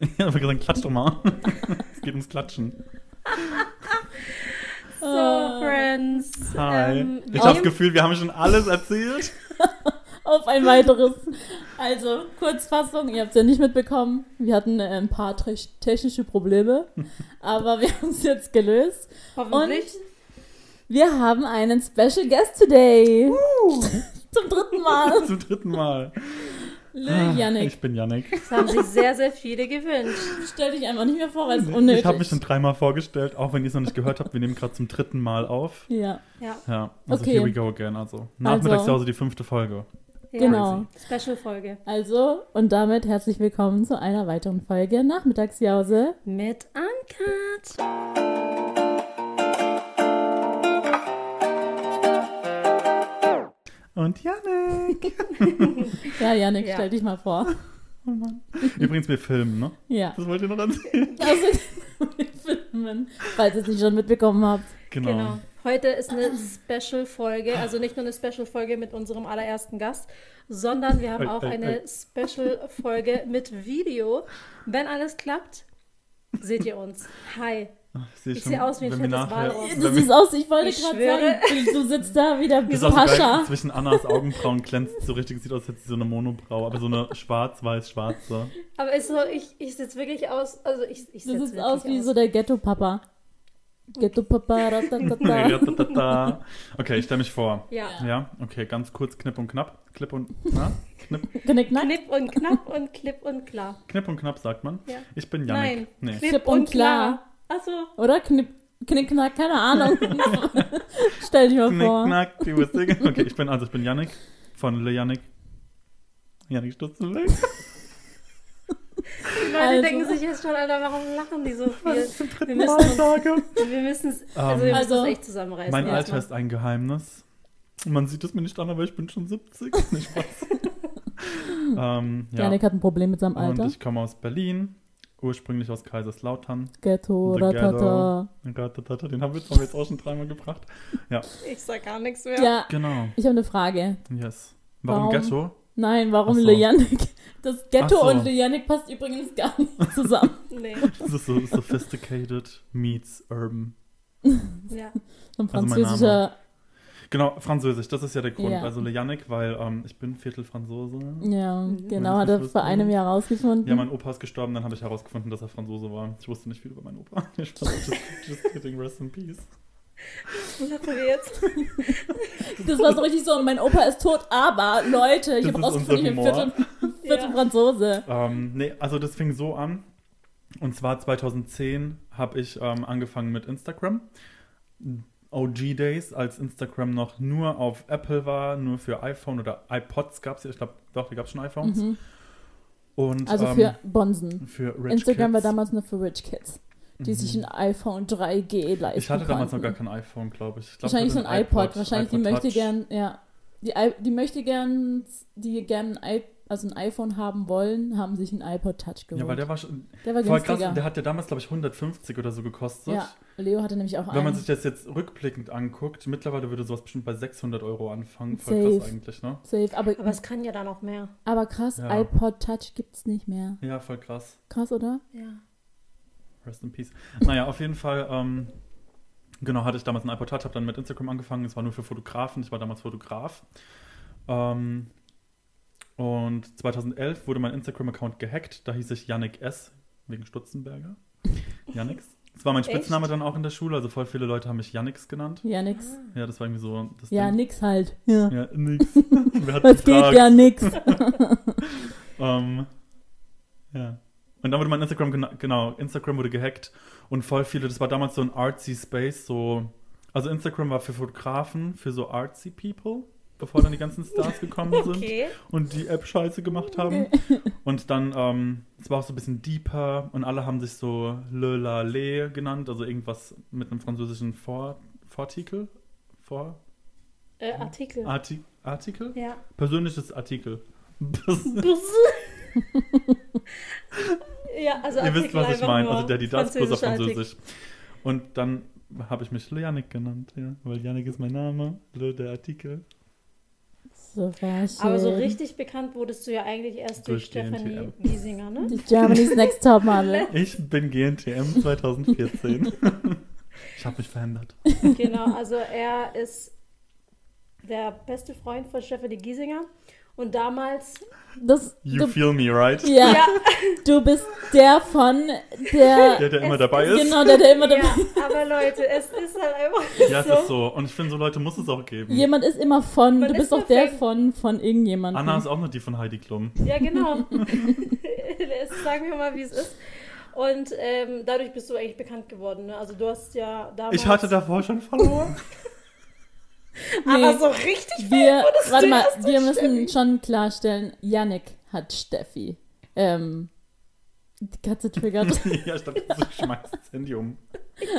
Ja, aber gesagt, klatsch doch mal. es geht ums Klatschen. So, Friends. Hi. Ähm, ich habe das Gefühl, wir haben schon alles erzählt. Auf ein weiteres. Also, Kurzfassung, ihr habt es ja nicht mitbekommen. Wir hatten äh, ein paar te- technische Probleme, aber wir haben es jetzt gelöst. Hoffentlich. Wir haben einen Special Guest today. Zum dritten Mal. Zum dritten Mal. Lil Ah, Yannick. Ich bin Yannick. Das haben sich sehr, sehr viele gewünscht. Stell dich einfach nicht mehr vor, weil es unnötig Ich habe mich schon dreimal vorgestellt, auch wenn ihr es noch nicht gehört habt. Wir nehmen gerade zum dritten Mal auf. Ja, Ja, Ja, also Okay. here we go again. Also Nachmittagspause, die fünfte Folge. ja. genau. Special-Folge. Also, und damit herzlich willkommen zu einer weiteren Folge Nachmittagsjause. Mit Uncut. Und Yannick. Ja, Janik, Ja. stell dich mal vor. Oh Mann. Übrigens, wir filmen, ne? Ja. Das wollt ihr noch erzählen? Also, wir filmen, falls ihr es nicht schon mitbekommen habt. Genau. Genau. Heute ist eine Special-Folge, also nicht nur eine Special-Folge mit unserem allerersten Gast, sondern wir haben auch ei, eine ei. Special-Folge mit Video. Wenn alles klappt, seht ihr uns. Hi. Ich sehe aus wie ein fettes nachher- Walross. Du siehst aus, ich wollte gerade sagen, du sitzt da wieder wie so Pascha. zwischen Annas Augenbrauen glänzt so richtig, sieht aus, als hätte sie so eine Monobraue, aber so eine schwarz-weiß-schwarze. Aber ist so, ich, ich sitze wirklich aus, also ich, ich Du sitz siehst wirklich aus wie so der Ghetto-Papa. Ghetto-Papa, ratatata. Okay, ich stelle mich vor. Ja. Ja, okay, ganz kurz, knipp und knapp. Klipp und, na? Knipp, Knick, knack. Knipp und knapp und klipp und klar. knipp und knapp, sagt man. Ja. Ich bin Yannick. Nein. Nee. Klipp, Klipp und und klar. Achso. Oder? Knipp, knick, knack, keine Ahnung. stell dich mal Knick, vor. knack, die Wurzel. Okay, ich bin, also ich bin Yannick von Le Yannick. Yannick Stutzenweg. Die Leute Also. denken sich jetzt schon, Alter, warum lachen die so viel? Wir müssen uns, wir müssen es, also wir müssen Also, es echt zusammenreißen. Mein Alter mal. ist ein Geheimnis. Man sieht es mir nicht an, aber ich bin schon 70. Nicht Spaß. ähm, ja. Janik hat ein Problem mit seinem Und Alter. ich komme aus Berlin, ursprünglich aus Kaiserslautern. Ghetto, The ratata. Ratatata, Den haben wir, jetzt auch schon dreimal gebracht. Ich sag gar nichts mehr. Ja, Genau, ich habe eine Frage. yes. Warum, Warum? Ghetto? Nein, warum so. Le Yannick? Das Ghetto so. und Le Yannick passt übrigens gar nicht zusammen. Nee. Das ist so sophisticated meets urban. Ja. So ein Also mein französischer. Genau, Französisch, das ist ja der Grund. Ja. Also Le Yannick, weil ähm, ich bin Viertel Franzose. Ja, Mhm. genau, hat er das vor einem Jahr rausgefunden. Ja, mein Opa ist gestorben, dann habe ich herausgefunden, dass er Franzose war. Ich wusste nicht viel über meinen Opa. Just, just kidding, rest in peace. Was hatten wir jetzt? Das war so richtig so, mein Opa ist tot, aber Leute, ich habe rausgefunden, ich bin Viertel, Viertel Ja. Franzose. Ähm, nee, also das fing so an. Und zwar 2010 habe ich ähm, angefangen mit Instagram. OG Days, als Instagram noch nur auf Apple war, nur für iPhone oder iPods gab es ja. Ich glaube, doch, da gab es schon iPhones. Mhm. Und, Also ähm, für Bonsen. für Instagram war Kids. damals nur für Rich Kids, die Mhm. sich ein iPhone 3G leisten Ich hatte damals noch gar konnten. kein iPhone, glaube ich. ich glaub, Wahrscheinlich ich so ein iPod. Wahrscheinlich die iPod möchte Touch. gern, ja. Die, die möchte gern, die gern ein, also ein iPhone haben wollen, haben sich ein iPod Touch geholt. Ja, weil der war schon Der war voll krass. günstiger. und Der hat ja damals, glaube ich, 150 oder so gekostet. ja, Leo hatte nämlich auch Wenn man einen. sich das jetzt rückblickend anguckt, mittlerweile würde sowas bestimmt bei 600 Euro anfangen. Voll Safe. krass eigentlich, ne? Safe, aber, Aber es kann ja da noch mehr. aber krass, Ja. iPod Touch gibt's nicht mehr. Ja, voll krass. Krass, oder? Ja. Rest in Peace. Naja, auf jeden Fall, ähm, genau, hatte ich damals einen iPod Touch, habe dann mit Instagram angefangen. Es war nur für Fotografen. Ich war damals Fotograf. Ähm, und 2011 wurde mein Instagram-Account gehackt. Da hieß ich Yannick S. wegen Stutzenberger. Yannix. Das war mein Echt? Spitzname dann auch in der Schule. Also voll viele Leute haben mich Yannix genannt. Ja, nix. Ja, das war irgendwie so das Ja, Ding. nix halt. Ja. Ja, nix. Wer hat Was geht gefragt? ja nix. Ähm, ja. Und dann wurde mein Instagram, gena- genau, Instagram wurde gehackt und voll viele, das war damals so ein artsy Space, so, also Instagram war für Fotografen, für so artsy People, bevor dann die ganzen Stars gekommen sind Okay. und die App scheiße gemacht haben. Und dann, ähm, es war auch so ein bisschen deeper und alle haben sich so Le La Le genannt, also irgendwas mit einem französischen Vor Vortikel, Vor Äh, Artikel. Arti Artikel? Ja. Persönliches Artikel. Ja, also Ihr wisst, was ich meine. Also der die das bloß auf Artikel. Französisch. Und dann habe ich mich Le Yannick genannt, ja. Weil Yannick ist mein Name, Le der Artikel. So. Aber so richtig bekannt wurdest du ja eigentlich erst durch, Durch Stefanie. Giesinger, ne? Die Germany's Next Topmodel. Ich bin GNTM 2014. ich habe mich verändert. Genau, also er ist der beste Freund von Stefanie Giesinger. Und damals, Das, You du, feel me, right? ja, ja, du bist der von der. Der, der immer Es- dabei ist. Genau, der, der immer dabei ja, aber Leute, es ist halt einfach Ja, es so. ist so. Und ich finde, so Leute muss es auch geben. Jemand ist immer von. Man du ist bist doch der von, von irgendjemandem. Anna ist auch nur die von Heidi Klum. Ja, genau. Es- Sagen wir mal, wie es ist. Und ähm, dadurch bist du eigentlich bekannt geworden. Ne? Also du hast ja damals... Ich hatte davor schon verloren. Aber Nee. so richtig wir, warte mal, wir müssen schon klarstellen, Yannick hat Steffi. Ähm, die Katze triggert. ja, ich dachte, du schmeißt das Handy um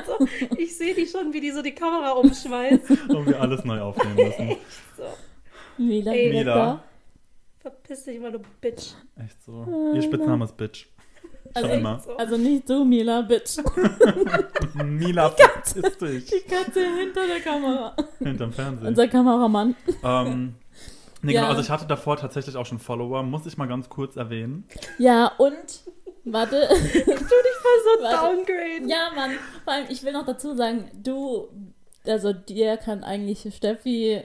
So, ich sehe die schon, wie die so die Kamera umschmeißt. und wir alles neu aufnehmen müssen. So, Mila, Ey, Mila. Mila. verpiss dich mal, du Bitch. Echt so. Ihr Spitzname ist Bitch. Schon Also, immer. So. Also nicht du, Mila, Bitch. Mila, verpiss dich. Die Katze hinter der Kamera. Hinterm Fernsehen. Unser Kameramann. Ähm, nee, Ja. genau, also ich hatte davor tatsächlich auch schon Follower, muss ich mal ganz kurz erwähnen. Ja, und, warte. Tu dich mal so downgraden. Ja, Mann, vor allem, ich will noch dazu sagen, du, also dir kann eigentlich Steffi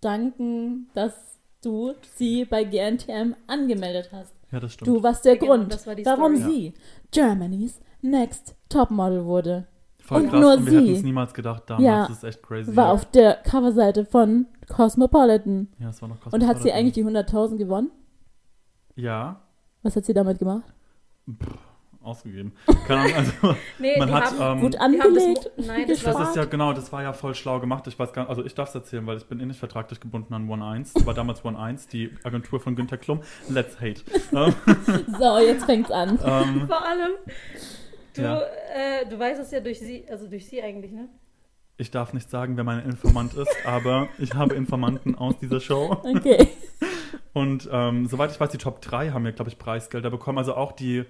danken, dass du sie bei GNTM angemeldet hast. Ja, das stimmt. Du warst der Genau, Grund, das war warum Story. sie Germany's Next Topmodel wurde. Voll und krass. nur und wir sie. hätten es niemals gedacht damals. Ja. Das ist echt crazy. War auf der Coverseite von Cosmopolitan. ja, es war noch krass. Und hat sie eigentlich die 100.000 gewonnen? Ja, Was hat sie damit gemacht? Ausgegeben. Keine Ahnung, also Nee, man hat... ähm, Gut das, angelegt. Nein, das Das war ist ja genau, das war ja voll schlau gemacht. Ich weiß gar nicht, also ich darf es erzählen, weil ich bin eh nicht vertraglich gebunden an One 1. War damals One 1, die Agentur von Günter Klum. Let's hate. Ähm, So, jetzt fängt's an. ähm, vor allem... Du, Ja. äh, du weißt es ja durch sie, also durch sie eigentlich, ne? ich darf nicht sagen, wer mein Informant ist, aber ich habe Informanten aus dieser Show. Okay. Und ähm, soweit ich weiß, die Top 3 haben ja, glaube ich, Preisgelder bekommen. Also auch die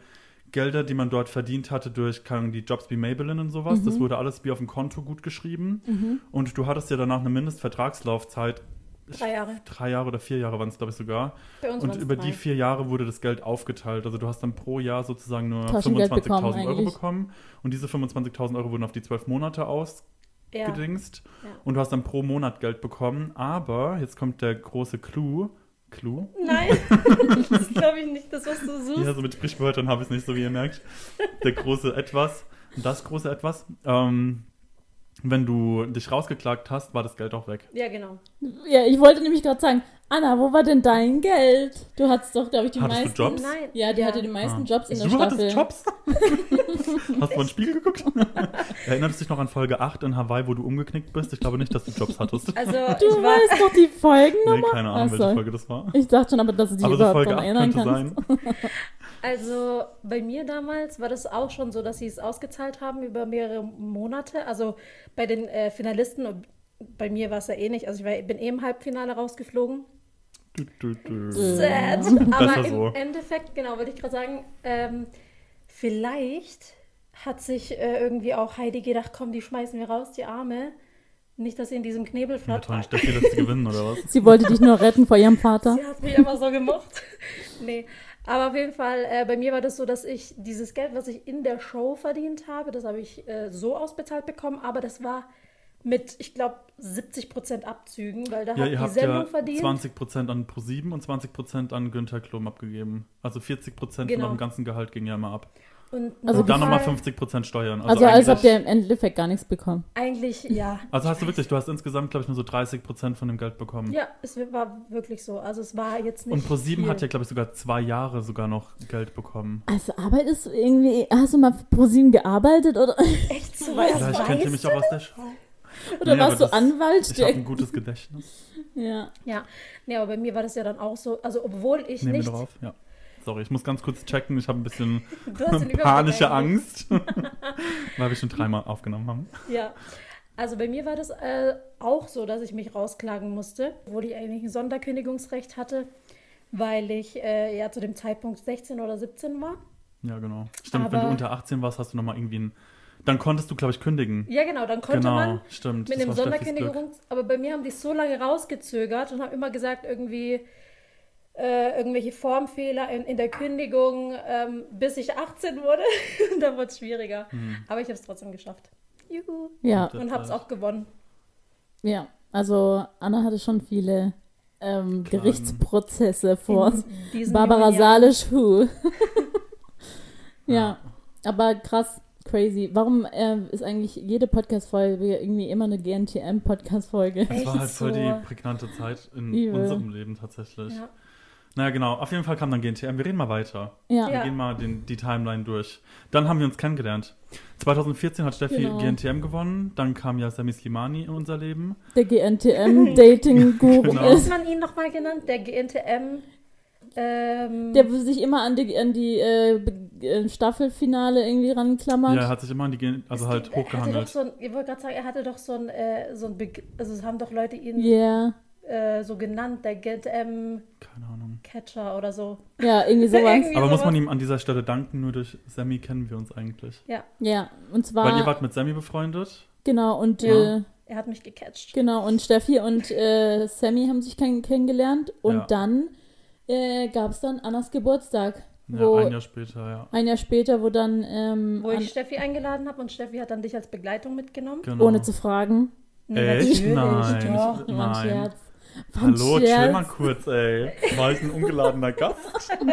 Gelder, die man dort verdient hatte durch die Jobs wie Maybelline und sowas. Das wurde alles wie auf dem Konto gut geschrieben. Und du hattest ja danach eine Mindestvertragslaufzeit. Drei Jahre. Drei Jahre oder vier Jahre waren es, glaube ich, sogar. Bei uns Und über drei. die vier Jahre wurde das Geld aufgeteilt. Also du hast dann pro Jahr sozusagen nur Taschengeld 25.000 bekommen Euro bekommen. Und diese 25.000 Euro wurden auf die zwölf Monate ja. ausgedingst. Ja. Und du hast dann pro Monat Geld bekommen. Aber, jetzt kommt der große Clou. Clou? Nein, das glaube ich nicht, das, was du suchst. Ja, so mit Sprichwörtern habe ich es nicht so, wie ihr merkt. Der große Etwas, das große Etwas. Ähm, wenn du dich rausgeklagt hast, war das Geld auch weg. Ja, genau. Ja, ich wollte nämlich gerade sagen, Anna, wo war denn dein Geld? Du hattest doch, glaube ich, die Hattest du meisten. Jobs? Nein. Ja, die hatte die meisten Ah. Jobs in der du Staffel. hattest Jobs? Hast du ein Spiel geguckt? Erinnerst du dich noch an Folge 8 in Hawaii, wo du umgeknickt bist? Ich glaube nicht, dass du Jobs hattest. Also, Du weißt doch die Nee, Folgennummer? keine Ahnung, Ach so. welche Folge das war. Ich dachte schon, aber dass du dich Aber so überhaupt Folge daran 8 erinnern könnte kannst. sein. Also bei mir damals war das auch schon so, dass sie es ausgezahlt haben über mehrere Monate. Also bei den äh, Finalisten, und bei mir war es ja eh nicht. Also ich war, bin eh im Halbfinale rausgeflogen. Du, du, du. Sad. Aber Besser im so. Endeffekt, genau, wollte ich gerade sagen, ähm, vielleicht hat sich äh, irgendwie auch Heidi gedacht, komm, die schmeißen wir raus, die Arme. Nicht, dass sie in diesem Ja, Knebelfahrt toll, nicht, dass sie gewinnen, oder was? Sie wollte dich nur retten vor ihrem Vater. Sie hat mich immer so gemocht. nee. Aber auf jeden Fall, äh, bei mir war das so, dass ich dieses Geld, was ich in der Show verdient habe, das habe ich äh, so ausbezahlt bekommen, aber das war mit, ich glaube, 70% Abzügen, weil da Ja, hat ihr die habt Sendung ja verdient. 20% an Pro7 und 20% an Günther Klum abgegeben. Also 40% von Genau. eurem ganzen Gehalt ging ja immer ab. Und Also Und dann nochmal nochmal 50% Steuern. Also, als eigentlich, habt ihr im Endeffekt gar nichts bekommen. Eigentlich, ja. also hast du wirklich, du hast insgesamt, glaube ich, nur so 30% von dem Geld bekommen. Ja, es war wirklich so. Also es war jetzt nicht Und Pro7 viel. hat ja, glaube ich, sogar zwei Jahre sogar noch Geld bekommen. Also arbeitest du irgendwie, hast du mal für ProSieben gearbeitet oder, Echt so? Vielleicht kennt ihr mich auch aus der Show. oder Nee, warst du Anwalt? Ich habe ein gutes Gedächtnis. ja. Ja, nee, aber bei mir war das ja dann auch so, also obwohl ich Nehmen wir nicht... drauf? Ja. Sorry, ich muss ganz kurz checken. Ich habe ein bisschen panische. Angst, weil wir schon dreimal aufgenommen haben. Ja, also bei mir war das äh, auch so, dass ich mich rausklagen musste, obwohl ich eigentlich ein Sonderkündigungsrecht hatte, weil ich äh, ja zu dem Zeitpunkt 16 oder 17 war. Ja, genau. Stimmt, wenn du Aber- unter 18 warst, hast du nochmal irgendwie ein Dann konntest du, glaube ich, kündigen. Ja, genau, dann konnte genau, man stimmt. mit einem. Sonderkündigung, aber bei mir haben die es so lange rausgezögert und haben immer gesagt, irgendwie äh, irgendwelche Formfehler in, in der Kündigung, ähm, bis ich 18 wurde. da wurde es schwieriger. Hm. Aber ich habe es trotzdem geschafft. Juhu. Ja, Und habe es auch gewonnen. ja. Also Anna hatte schon viele ähm. Gerichtsprozesse vor. Barbara Jahren. Salisch, who? ja, aber krass, crazy. Warum äh, ist eigentlich jede Podcast-Folge irgendwie immer eine GNTM-Podcast-Folge? Das war halt voll so. die prägnante Zeit in Übel. unserem Leben tatsächlich. Ja. Naja, genau. Auf jeden Fall kam dann GNTM. Wir reden mal weiter. Ja, Wir Ja. gehen mal den, die Timeline durch. Dann haben wir uns kennengelernt. 2014 hat Steffi Genau. GNTM gewonnen. Dann kam ja Sami Slimani in unser Leben. der GNTM-Dating-Guru Genau. Wie man ihn nochmal genannt? Der GNTM. Ähm, der sich immer an die, an die äh, äh, Staffelfinale irgendwie ranklammert. Ja, er hat sich immer an die also es halt hochgehandelt. so ein, ich wollte gerade sagen, er hatte doch so ein, äh, so ein Beg also es haben doch Leute ihn Ja, äh, so genannt, der GNTM Keine Ahnung. Catcher oder so. ja, irgendwie sowas. Irgendwie Aber muss sowas. man ihm an dieser Stelle danken, nur durch Sammy kennen wir uns eigentlich. Ja, Ja, und zwar, Weil ihr wart mit Sammy befreundet. genau, und Ja. äh, er hat mich gecatcht. Genau, und Steffi und äh, Sammy haben sich kenn kennengelernt und Ja. dann äh, gab es dann Annas Geburtstag. Ja, Wo, ein Jahr später, ja. ein Jahr später, wo dann, ähm, Wo ich Steffi eingeladen habe und Steffi hat dann dich als Begleitung mitgenommen. Genau. ohne zu fragen, Echt? natürlich, Nein. Doch. Nein. Scherz. Hallo, Scherz. chill mal kurz, ey. War ich ein ungeladener Gast?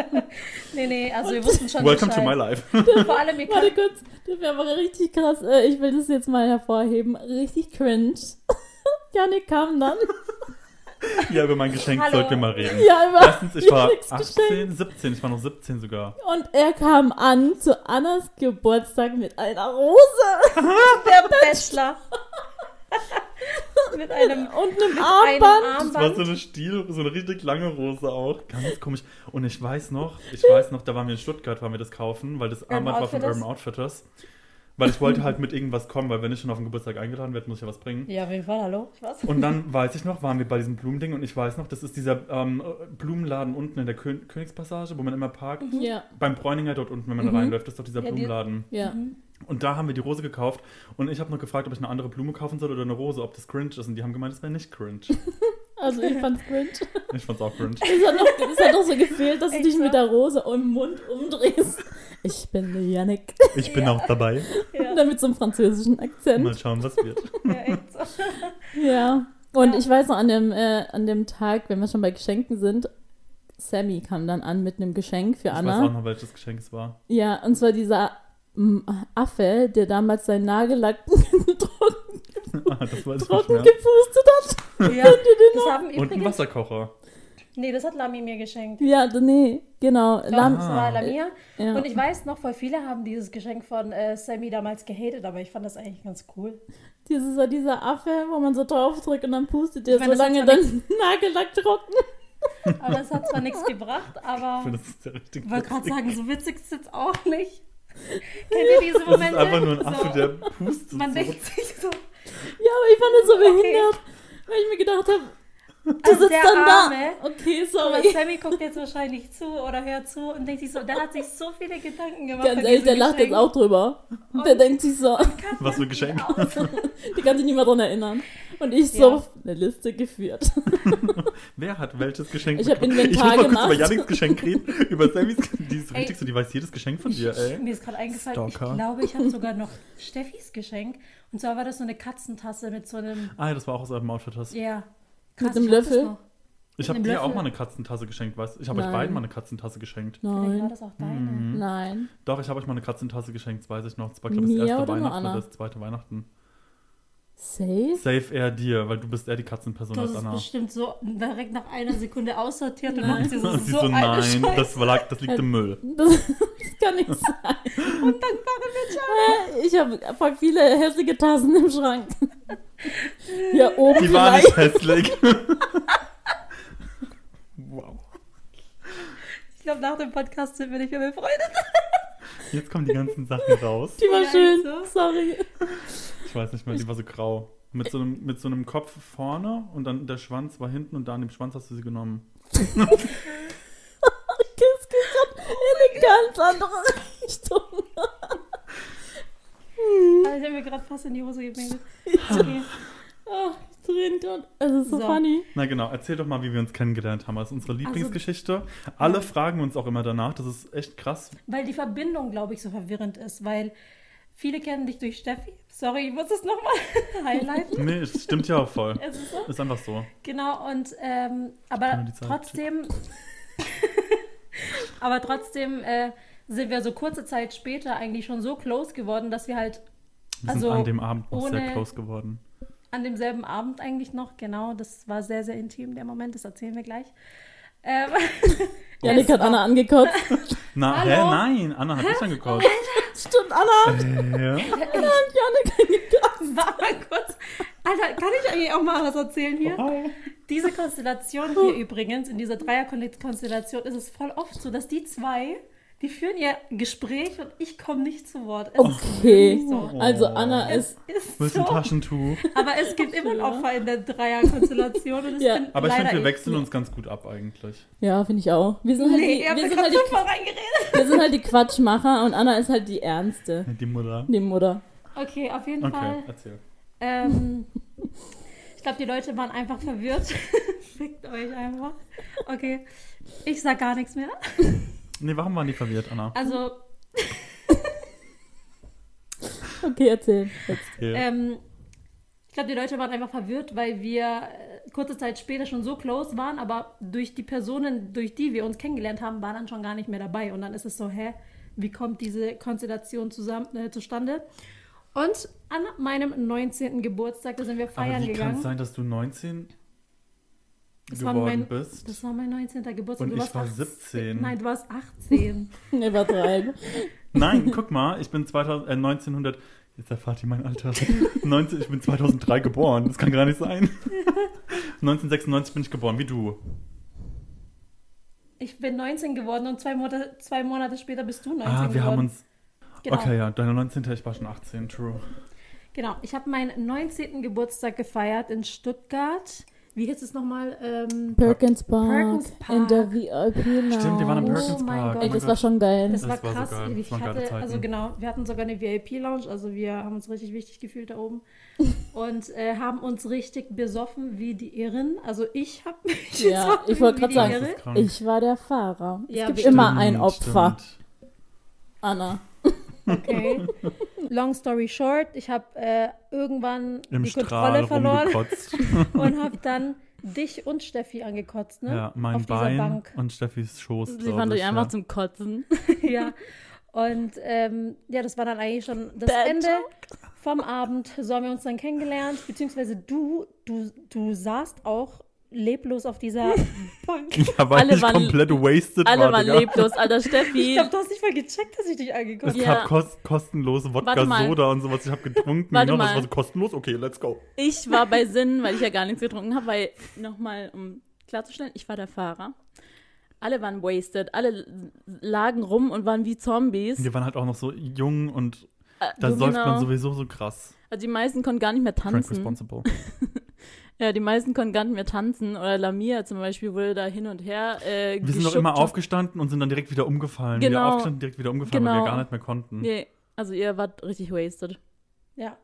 Nee, nee, also wir wussten schon Welcome to Bescheid. my life. Vor allem, ihr Warte kurz, das wäre aber richtig krass. Äh, ich will das jetzt mal hervorheben. Richtig cringe. Janik kam dann. Ja, über mein Geschenk Hallo. sollten wir mal reden. Ja, über Erstens, ich war Janiks 18, 17, ich war noch 17 sogar. Und er kam an zu Annas Geburtstag mit einer Rose der Bachelor. mit einem, und einem einem Armband. Das war so Armband. eine Stiel, so eine richtig lange Rose auch. Ganz komisch. Und ich weiß noch, ich weiß noch, da waren wir in Stuttgart, waren wir das kaufen, weil das Urban Armband war von? Urban Outfitters. Weil ich wollte halt mit irgendwas kommen, weil wenn ich schon auf den Geburtstag eingeladen werde, muss ich ja was bringen. Ja, auf jeden Fall, hallo. Was? Und dann weiß ich noch, waren wir bei diesem Blumending und ich weiß noch, das ist dieser ähm, Blumenladen unten in der Kön Königspassage, wo man immer parkt. Ja, Beim Bräuninger dort unten, wenn man Mhm. reinläuft, ist doch dieser Ja, die- Blumenladen. ja. Und da haben wir die Rose gekauft und ich habe noch gefragt, ob ich eine andere Blume kaufen soll oder eine Rose, ob das cringe ist. Und die haben gemeint, es wäre nicht cringe. Also ich fand's cringe. Ich fand's auch cringe. Es hat noch, es hat noch so gefehlt, dass du Echt dich so? mit der Rose im Mund umdrehst. Ich bin der Yannick. Ich bin Ja. auch dabei. Ja, Und dann mit so einem französischen Mal Akzent. schauen, was wird. ja echt so. Ja. Und Ja. ich weiß noch, an dem, äh, an dem Tag, wenn wir schon bei Geschenken sind, Sammy kam dann an mit einem Geschenk für Ich weiß Anna. auch noch, welches Geschenk es war. Ja, und zwar dieser Affe, der damals seinen Nagellack trocken, Ah, trocken gepustet hat. Ja, das haben Und ein übrigens. Wasserkocher. Nee, das hat Lami mir geschenkt. Ja, nee, genau. Doch, Lam- das war Lamia. ja. Und ich weiß noch, voll viele haben dieses Geschenk von äh, Sammy damals gehatet, aber ich fand das eigentlich ganz cool. Dieses dieser Affe, wo man so drauf drückt und dann pustet der so lange dann Nagellack trocken. Aber es hat zwar nichts gebracht, Ich aber ich wollte gerade sagen, so witzig ist es jetzt auch nicht. Kennt ihr diese Das Momente? ist einfach nur ein Affe, so, der pustet. Man so. denkt sich so, Ja, aber ich fand das so Okay. behindert, weil ich mir gedacht habe, du Also sitzt der dann Arme. da. Okay, aber sorry. Sammy guckt jetzt wahrscheinlich zu oder hört zu und denkt sich so, der hat sich so viele Gedanken gemacht. Ganz ehrlich, der diesem lacht jetzt Geschenk. auch drüber. Der denkt sich so, Was für ein Geschenk. die kann sich nicht mehr dran erinnern. Und ich so eine Liste geführt. Wer hat welches Geschenk Ich hab bekommen? Inventar Ich muss mal kurz gemacht. über Yannicks Geschenk reden. Über Sammys. Die ist Ey. richtig so, die weiß jedes Geschenk von dir, ey. Mir ist gerade eingefallen, Stalker. ich glaube, ich habe sogar noch Steffis Geschenk. Und zwar war das so eine Katzentasse mit so einem, Ah, ja, das war auch aus eurem Outfit. ja. Mit krass, einem ich hab das Löffel? Ich habe Einem dir Löffel. auch mal eine Katzentasse geschenkt, weißt du? Ich habe euch Nein. beiden mal eine Katzentasse geschenkt. Vielleicht war Nein, das auch deine. Mhm. nein. Doch, ich habe euch mal eine Katzentasse geschenkt, das weiß ich noch. Das war, glaube ich, Mir das erste Weihnachten Anna? oder das zweite Weihnachten. Safe? Safe eher dir, weil du bist eher die Katzenperson als Anna. bestimmt so direkt nach einer Sekunde aussortiert und macht sie so, Und sie so, so, nein, das, lag, das liegt im Müll. Das, das kann nicht sein. Undankbare Mensch. Äh, Ich habe voll viele hässliche Tassen im Schrank. Hier oben Die war vielleicht. nicht hässlich. wow. Ich glaube, nach dem Podcast sind wir nicht mehr befreundet. Jetzt kommen die ganzen Sachen raus. Die war Ja, schön. so. Sorry. Ich weiß nicht mehr, die war so grau. Mit so, einem, mit so einem Kopf vorne und dann der Schwanz war hinten und da an dem Schwanz hast du sie genommen. Kiss geht grad in eine ganz andere Richtung. Hm. ich habe mir gerade fast in die Hose gepinkelt. Okay. Oh, Tränen dort. Es ist so, So. funny. Na genau, erzähl doch mal, wie wir uns kennengelernt haben. Das ist unsere Lieblingsgeschichte. Alle fragen uns auch immer danach. Das ist echt krass. Weil die Verbindung, glaube ich, so verwirrend ist, weil viele kennen dich durch Steffi. Sorry, ich muss es nochmal highlighten. Nee, es stimmt ja auch voll. Es ist so. Ist einfach so. Genau, und ähm, aber trotzdem, aber trotzdem äh, sind wir so kurze Zeit später eigentlich schon so close geworden, dass wir halt Wir Also, sind an dem Abend noch sehr close geworden. an demselben Abend eigentlich noch, genau, das war sehr, sehr intim, der Moment, das erzählen wir gleich. Ähm, Janik hat Anna angekotzt. Na, Hallo? hä? Nein, Anna hat mich angekotzt. Stimmt, Anna. Ja. Anna hat Janik angekotzt. Warte mal kurz. Alter, kann ich eigentlich auch mal was erzählen hier? Oh. Diese Konstellation hier übrigens, in dieser Dreierkonstellation, ist es voll oft so, dass die zwei, die führen ihr Gespräch und ich komme nicht zu Wort. Es ist Okay. so. Also Anna Es ist. ist ein so. Taschentuch? Aber es gibt immer ein Opfer in der Dreierkonstellation und Ja. Aber ich finde, wir ich. wechseln uns ganz gut ab eigentlich. Ja, finde ich auch. Wir sind halt, Nee, die, wir, sind halt die, wir sind halt die Quatschmacher und Anna ist halt die Ernste. Die Mutter. Die Mutter. Okay, auf jeden Okay, Fall. erzähl. Ähm, ich glaube, die Leute waren einfach verwirrt. Fickt euch einfach. Okay, ich sag gar nichts mehr. Nee, warum waren die verwirrt, Anna? Also, Okay, erzähl. Ähm, ich glaube, die Leute waren einfach verwirrt, weil wir äh, kurze Zeit später schon so close waren, aber durch die Personen, durch die wir uns kennengelernt haben, waren dann schon gar nicht mehr dabei. Und dann ist es so, hä, wie kommt diese Konstellation zusammen, äh, zustande? Und an meinem 19. Geburtstag, da sind wir Aber feiern wie kann gegangen. es sein, dass du 19 Das war geworden mein- bist? Das war mein 19. Geburtstag. Und Du ich warst war 18. 17. Nein, du warst 18. Übertreiben. Nein, guck mal, ich bin 2000, äh, 1900. Jetzt erfahrt ihr mein Alter. 19, ich bin 2003 geboren. Das kann gar nicht sein. 1996 bin ich geboren, wie du. Ich bin 19 geworden und zwei Monate, zwei Monate später bist du 19 Ah, wir geworden. haben uns. Genau. Okay, ja, deine 19. Ich war schon 18, true. Genau, ich habe meinen 19. Geburtstag gefeiert in Stuttgart. Wie hieß es nochmal? Ähm, Perkins Park. Perkins In der Park. VIP-Lounge. Stimmt, wir waren im Oh Perkins mein Park. Gott. Ey, Oh das mein war Gott. schon geil. das, Das war war so krass. geil. Ich geile hatte, also genau, wir hatten sogar eine VIP-Lounge, also wir haben uns richtig wichtig gefühlt da oben und äh, haben uns richtig besoffen wie die Irren. Also ich habe mich Ja, besoffen ich wollte gerade sagen. Ich war der Fahrer. Es Ja, gibt stimmt, immer ein Opfer. Stimmt. Anna. Okay. Long story short, ich habe äh, irgendwann Im die Strahl Kontrolle verloren und habe dann dich und Steffi angekotzt, ne? Ja, mein Auf dieser Bein Bank. und Steffis Schoß. Sie fand ich, euch einfach ja. zum Kotzen. ja. Und ähm, ja, das war dann eigentlich schon das Bad Ende vom Abend. So haben wir uns dann kennengelernt, beziehungsweise du, du, du saßt auch leblos auf dieser Bank. Ja, weil Alle ich waren- komplett wasted Alle war, waren Digga. leblos, alter Ich Steffi. glaube, du hast nicht mal gecheckt, dass ich dich Es angeguckt habe. Ja. gab kos kostenlose. Wodka-Soda und sowas. Ich habe getrunken. Warte genau, mal. das war so kostenlos. Okay, let's go. Ich war bei Sinn, weil ich ja gar nichts getrunken habe, weil, nochmal, um klarzustellen, ich war der Fahrer. Alle waren wasted, alle lagen rum und waren wie Zombies. Wir waren halt auch noch so jung und Äh, da säuft genau. man sowieso so krass. Also die meisten konnten gar nicht mehr tanzen. responsible. Ja, die meisten konnten gar nicht mehr tanzen. Oder Lamia zum Beispiel wurde da hin und her äh, Wir sind doch immer aufgestanden und sind dann direkt wieder umgefallen. Wir Genau. aufgestanden, direkt wieder umgefallen, weil Genau. wir gar nicht mehr konnten. Nee, also ihr wart richtig wasted. Ja,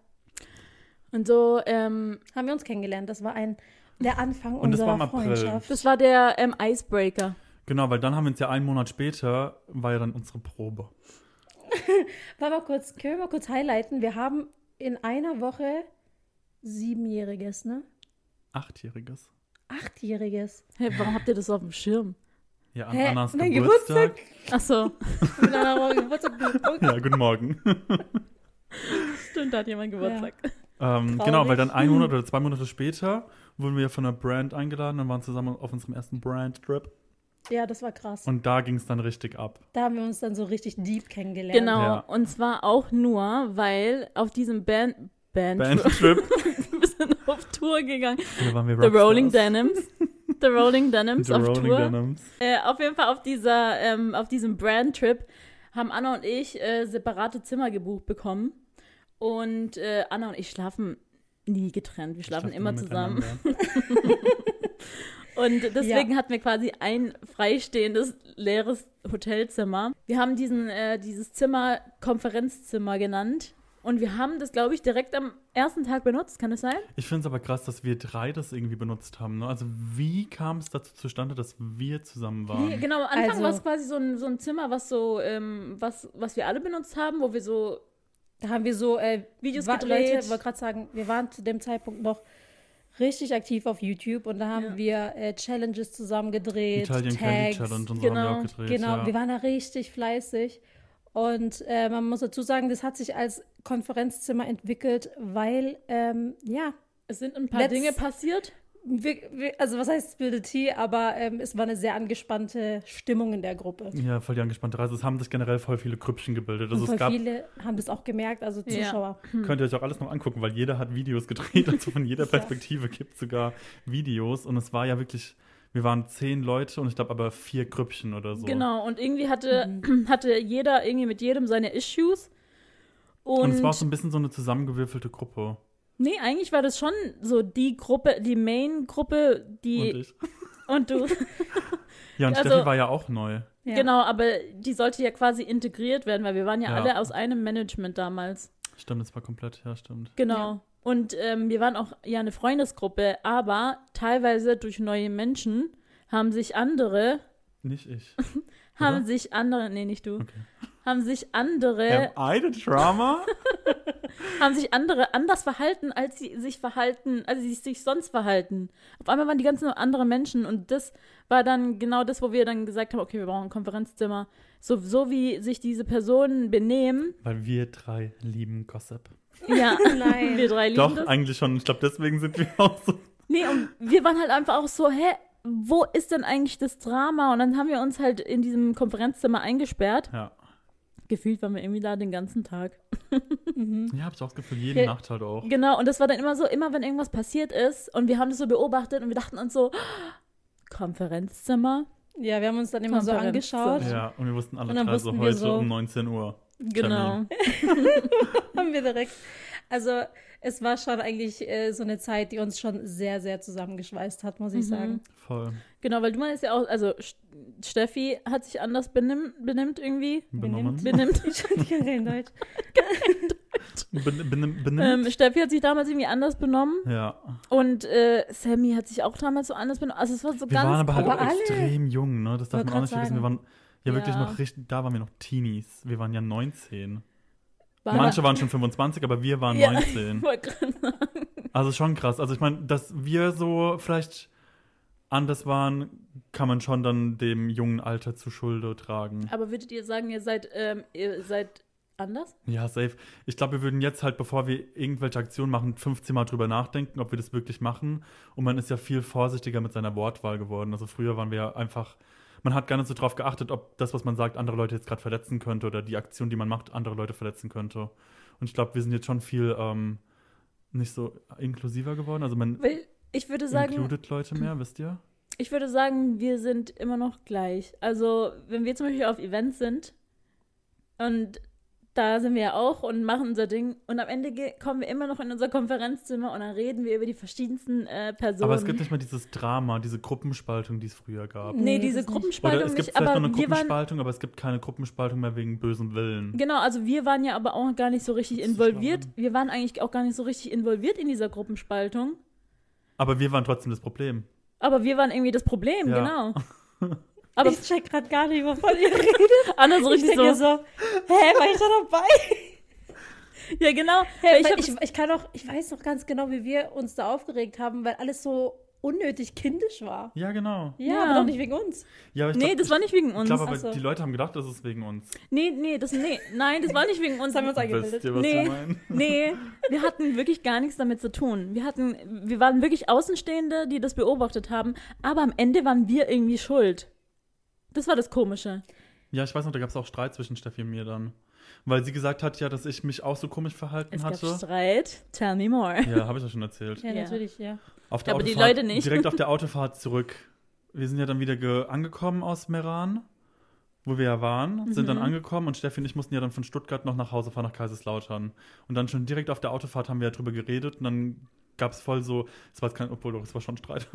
Und so, ähm, haben wir uns kennengelernt. Das war ein der Anfang Und das unserer war im April. Freundschaft. das war der ähm, Icebreaker. Genau, weil dann haben wir uns ja einen Monat später, war ja dann unsere Probe. Warte mal kurz, können wir mal kurz highlighten? Wir haben in einer Woche siebenjähriges, ne? Achtjähriges. Achtjähriges. Hey, warum habt ihr das auf dem Schirm? Ja, an Hä? Annas Mein Geburtstag. Ach so, Mit Geburtstag. Ja, guten Morgen. stimmt, da hat jemand Geburtstag. ähm, Traurig. genau, weil dann ein Monat oder zwei Monate später wurden wir von einer Brand eingeladen und waren zusammen auf unserem ersten Brand-Trip. Ja, das war krass. Und da ging es dann richtig ab. Da haben wir uns dann so richtig deep kennengelernt. Genau, Ja. und zwar auch nur, weil auf diesem Band, Band, Band-Trip. wir sind auf Tour gegangen. Da waren wir The Rolling. Denims. The Rolling Denims The auf Rolling Tour. Denims. Äh, auf jeden Fall auf dieser, ähm, auf diesem Brand-Trip haben Anna und ich äh, separate Zimmer gebucht bekommen. Und äh, Anna und ich schlafen nie getrennt. Wir schlafen immer zusammen. Und deswegen hatten wir quasi ein freistehendes, leeres Hotelzimmer. Wir haben diesen, äh, dieses Zimmer Konferenzzimmer genannt. Und wir haben das, glaube ich, direkt am ersten Tag benutzt. Kann das sein? Ich finde es aber krass, dass wir drei das irgendwie benutzt haben. Ne? Also wie kam es dazu zustande, dass wir zusammen waren? Nee, genau, am Anfang Also- war es quasi so ein, so ein Zimmer, was so, ähm, was, was wir alle benutzt haben, wo wir so Da haben wir so äh, Videos wa- gedreht. Leute, wollte gerade sagen, wir waren zu dem Zeitpunkt noch richtig aktiv auf YouTube und da haben Ja. wir äh, Challenges zusammen gedreht, Italien Candy Tags. Challenge und so haben genau, wir auch gedreht. Genau, ja. wir waren da richtig fleißig. Und äh, man muss dazu sagen, das hat sich als Konferenzzimmer entwickelt, weil, ähm, ja, Es sind ein paar Dinge passiert. wir, wir, also was heißt Spilled Tea, aber ähm, es war eine sehr angespannte Stimmung in der Gruppe. ja, voll die angespannte Reise. Es haben sich generell voll viele Grüppchen gebildet. Also voll gab, viele haben das auch gemerkt, also Ja. Zuschauer. könnt ihr euch auch alles noch angucken, weil jeder hat Videos gedreht. Also von jeder Ja. Perspektive gibt es sogar Videos. Und es war ja wirklich, wir waren zehn Leute und ich glaube aber vier Grüppchen oder so. Genau, und irgendwie hatte, Mhm. hatte jeder irgendwie mit jedem seine Issues. Und, Und es war auch so ein bisschen so eine zusammengewürfelte Gruppe. nee, eigentlich war das schon so die Gruppe, die Main-Gruppe, Und die ich. und, du. Ja, und Also- Steffi war ja auch neu. Ja. Genau, aber die sollte ja quasi integriert werden, weil wir waren ja, Ja. alle aus einem Management damals. Stimmt, das war komplett, ja, stimmt. Genau. Ja. Und ähm, wir waren auch ja eine Freundesgruppe, aber teilweise durch neue Menschen haben sich andere, Nicht ich. haben Oder? sich andere, nee, nicht du, Okay. haben sich andere, Am I the drama? haben sich andere anders verhalten, als sie sich verhalten, als sie sich sonst verhalten. Auf einmal waren die ganzen andere Menschen und das war dann genau das, wo wir dann gesagt haben, okay, wir brauchen ein Konferenzzimmer. So, so wie sich diese Personen benehmen, Weil wir drei lieben Gossip. Ja, Nein. wir drei lieben Doch, das. eigentlich schon. Ich glaube, deswegen sind wir auch so. Nee, und wir waren halt einfach auch so, hä, wo ist denn eigentlich das Drama? Und dann haben wir uns halt in diesem Konferenzzimmer eingesperrt. Ja. Gefühlt waren wir irgendwie da den ganzen Tag. Ja, hab ich auch das Gefühl, jede Ja. Nacht halt auch. Genau, und das war dann immer so, immer wenn irgendwas passiert ist und wir haben das so beobachtet und wir dachten uns so, Konferenzzimmer? Ja, wir haben uns dann immer so angeschaut. Ja, und wir wussten alle drei so heute so- um 19 Uhr. Genau. haben wir direkt. Also es war schon eigentlich äh, so eine Zeit, die uns schon sehr, sehr zusammengeschweißt hat, muss ich Mhm. sagen. Voll Genau, weil du meinst ja auch, also St- Steffi hat sich anders benimm, benimmt irgendwie. benommen. Benimmt. Ich kann kein Deutsch. Ben, ben, benimmt. ähm, Steffi hat sich damals irgendwie anders benommen. ja. Und äh, Sammy hat sich auch damals so anders benommen. Also es war so Wir ganz waren aber halt auch alle- extrem jung, ne? Das darf man auch nicht grad vergessen. Wir waren ja wirklich Ja. noch richtig, da waren wir noch Teenies. Wir waren ja 19. war- Manche waren schon 25, aber wir waren Ja. 19. Wollte gerade sagen. Also schon krass. Also ich meine, dass wir so vielleicht anders waren, kann man schon dann dem jungen Alter zu Schulde tragen. Aber würdet ihr sagen, ihr seid, ähm, ihr seid anders? Ja, safe. Ich glaube, wir würden jetzt halt, bevor wir irgendwelche Aktionen machen, 15 Mal drüber nachdenken, ob wir das wirklich machen. Und man ist ja viel vorsichtiger mit seiner Wortwahl geworden. Also früher waren wir ja einfach, man hat gar nicht so drauf geachtet, ob das, was man sagt, andere Leute jetzt gerade verletzen könnte oder die Aktion, die man macht, andere Leute verletzen könnte. Und ich glaube, wir sind jetzt schon viel ähm, nicht so inklusiver geworden. Also man Weil ich würde sagen, included Leute mehr, wisst ihr? ich würde sagen, wir sind immer noch gleich. Also, wenn wir zum Beispiel auf Events sind und da sind wir ja auch und machen unser Ding und am Ende kommen wir immer noch in unser Konferenzzimmer und dann reden wir über die verschiedensten äh, Personen. Aber es gibt nicht mehr dieses Drama, diese Gruppenspaltung, die es früher gab. nee, diese das nicht. Oder Gruppenspaltung es gibt nicht, vielleicht aber noch eine wir waren Gruppenspaltung, aber es gibt keine Gruppenspaltung mehr wegen bösem Willen. Genau, also wir waren ja aber auch gar nicht so richtig involviert. Wir waren eigentlich auch gar nicht so richtig involviert in dieser Gruppenspaltung. Aber wir waren trotzdem das Problem. Aber wir waren irgendwie das Problem, Ja. genau. Aber ich check gerade gar nicht, wovon ihr redet. Anna so Ich richtig denke so, so, hä, war ich da dabei? ja genau. Hey, ich ich, ich, kann auch, ich weiß noch ganz genau, wie wir uns da aufgeregt haben, weil alles so unnötig kindisch war. Ja, genau. Ja, Ja. aber doch nicht wegen uns. Ja, aber ich nee, glaub, das war nicht wegen Ich uns. glaube aber, so. die Leute haben gedacht, das ist wegen uns. Nee, nee, das, nee, nein, das war nicht wegen uns. Haben wir uns Wisst eingebildet. ihr, was Nee. wir? Nee, wir hatten wirklich gar nichts damit zu tun. Wir hatten, wir waren wirklich Außenstehende, die das beobachtet haben, aber am Ende waren wir irgendwie schuld. Das war das Komische. Ja, ich weiß noch, da gab es auch Streit zwischen Steffi und mir dann. Weil sie gesagt hat ja, dass ich mich auch so komisch verhalten Es gab hatte. Streit. Tell me more. Ja, habe ich ja schon erzählt. Ja, Ja. natürlich, ja. Auf der Aber die Autofahrt, Leute nicht. Direkt auf der Autofahrt zurück. Wir sind ja dann wieder ge- angekommen aus Meran, wo wir ja waren, sind dann Mhm. angekommen und Steffi und ich mussten ja dann von Stuttgart noch nach Hause fahren, nach Kaiserslautern. Und dann schon direkt auf der Autofahrt haben wir ja drüber geredet und dann gab es voll so, es war jetzt kein, obwohl doch, es war schon Streit.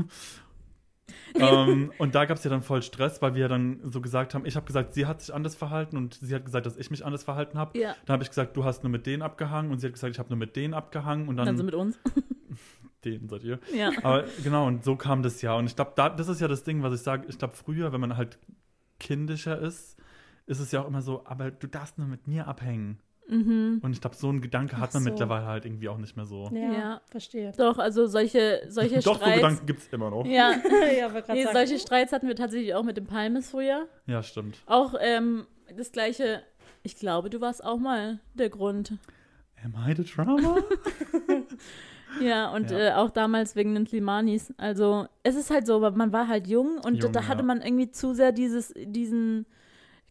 Ähm, und da gab es ja dann voll Stress, weil wir dann so gesagt haben, ich habe gesagt, sie hat sich anders verhalten und sie hat gesagt, dass ich mich anders verhalten habe. Ja. Dann habe ich gesagt, du hast nur mit denen abgehangen und sie hat gesagt, ich habe nur mit denen abgehangen und dann, Dann so mit uns. denen seid ihr. Ja. Aber genau, und so kam das ja. Und ich glaube, da, das ist ja das Ding, was ich sage. Ich glaube, früher, wenn man halt kindischer ist, ist es ja auch immer so, aber du darfst nur mit mir abhängen. Mhm. Und ich glaube, so ein Gedanke hat Ach man so. mittlerweile halt irgendwie auch nicht mehr so. Ja, Ja. verstehe. Doch, also solche, solche Doch, so Streits. Gedanken gibt es immer noch. ja, ja, aber gerade nee, sagen. solche Streits hatten wir tatsächlich auch mit dem Palmes früher. Ja, stimmt. Auch ähm, das gleiche, ich glaube, du warst auch mal der Grund. Am I the drama? Ja, und Ja. Äh, auch damals wegen den Slimanis. Also, es ist halt so, man war halt jung und Jung, da hatte man irgendwie zu sehr dieses, diesen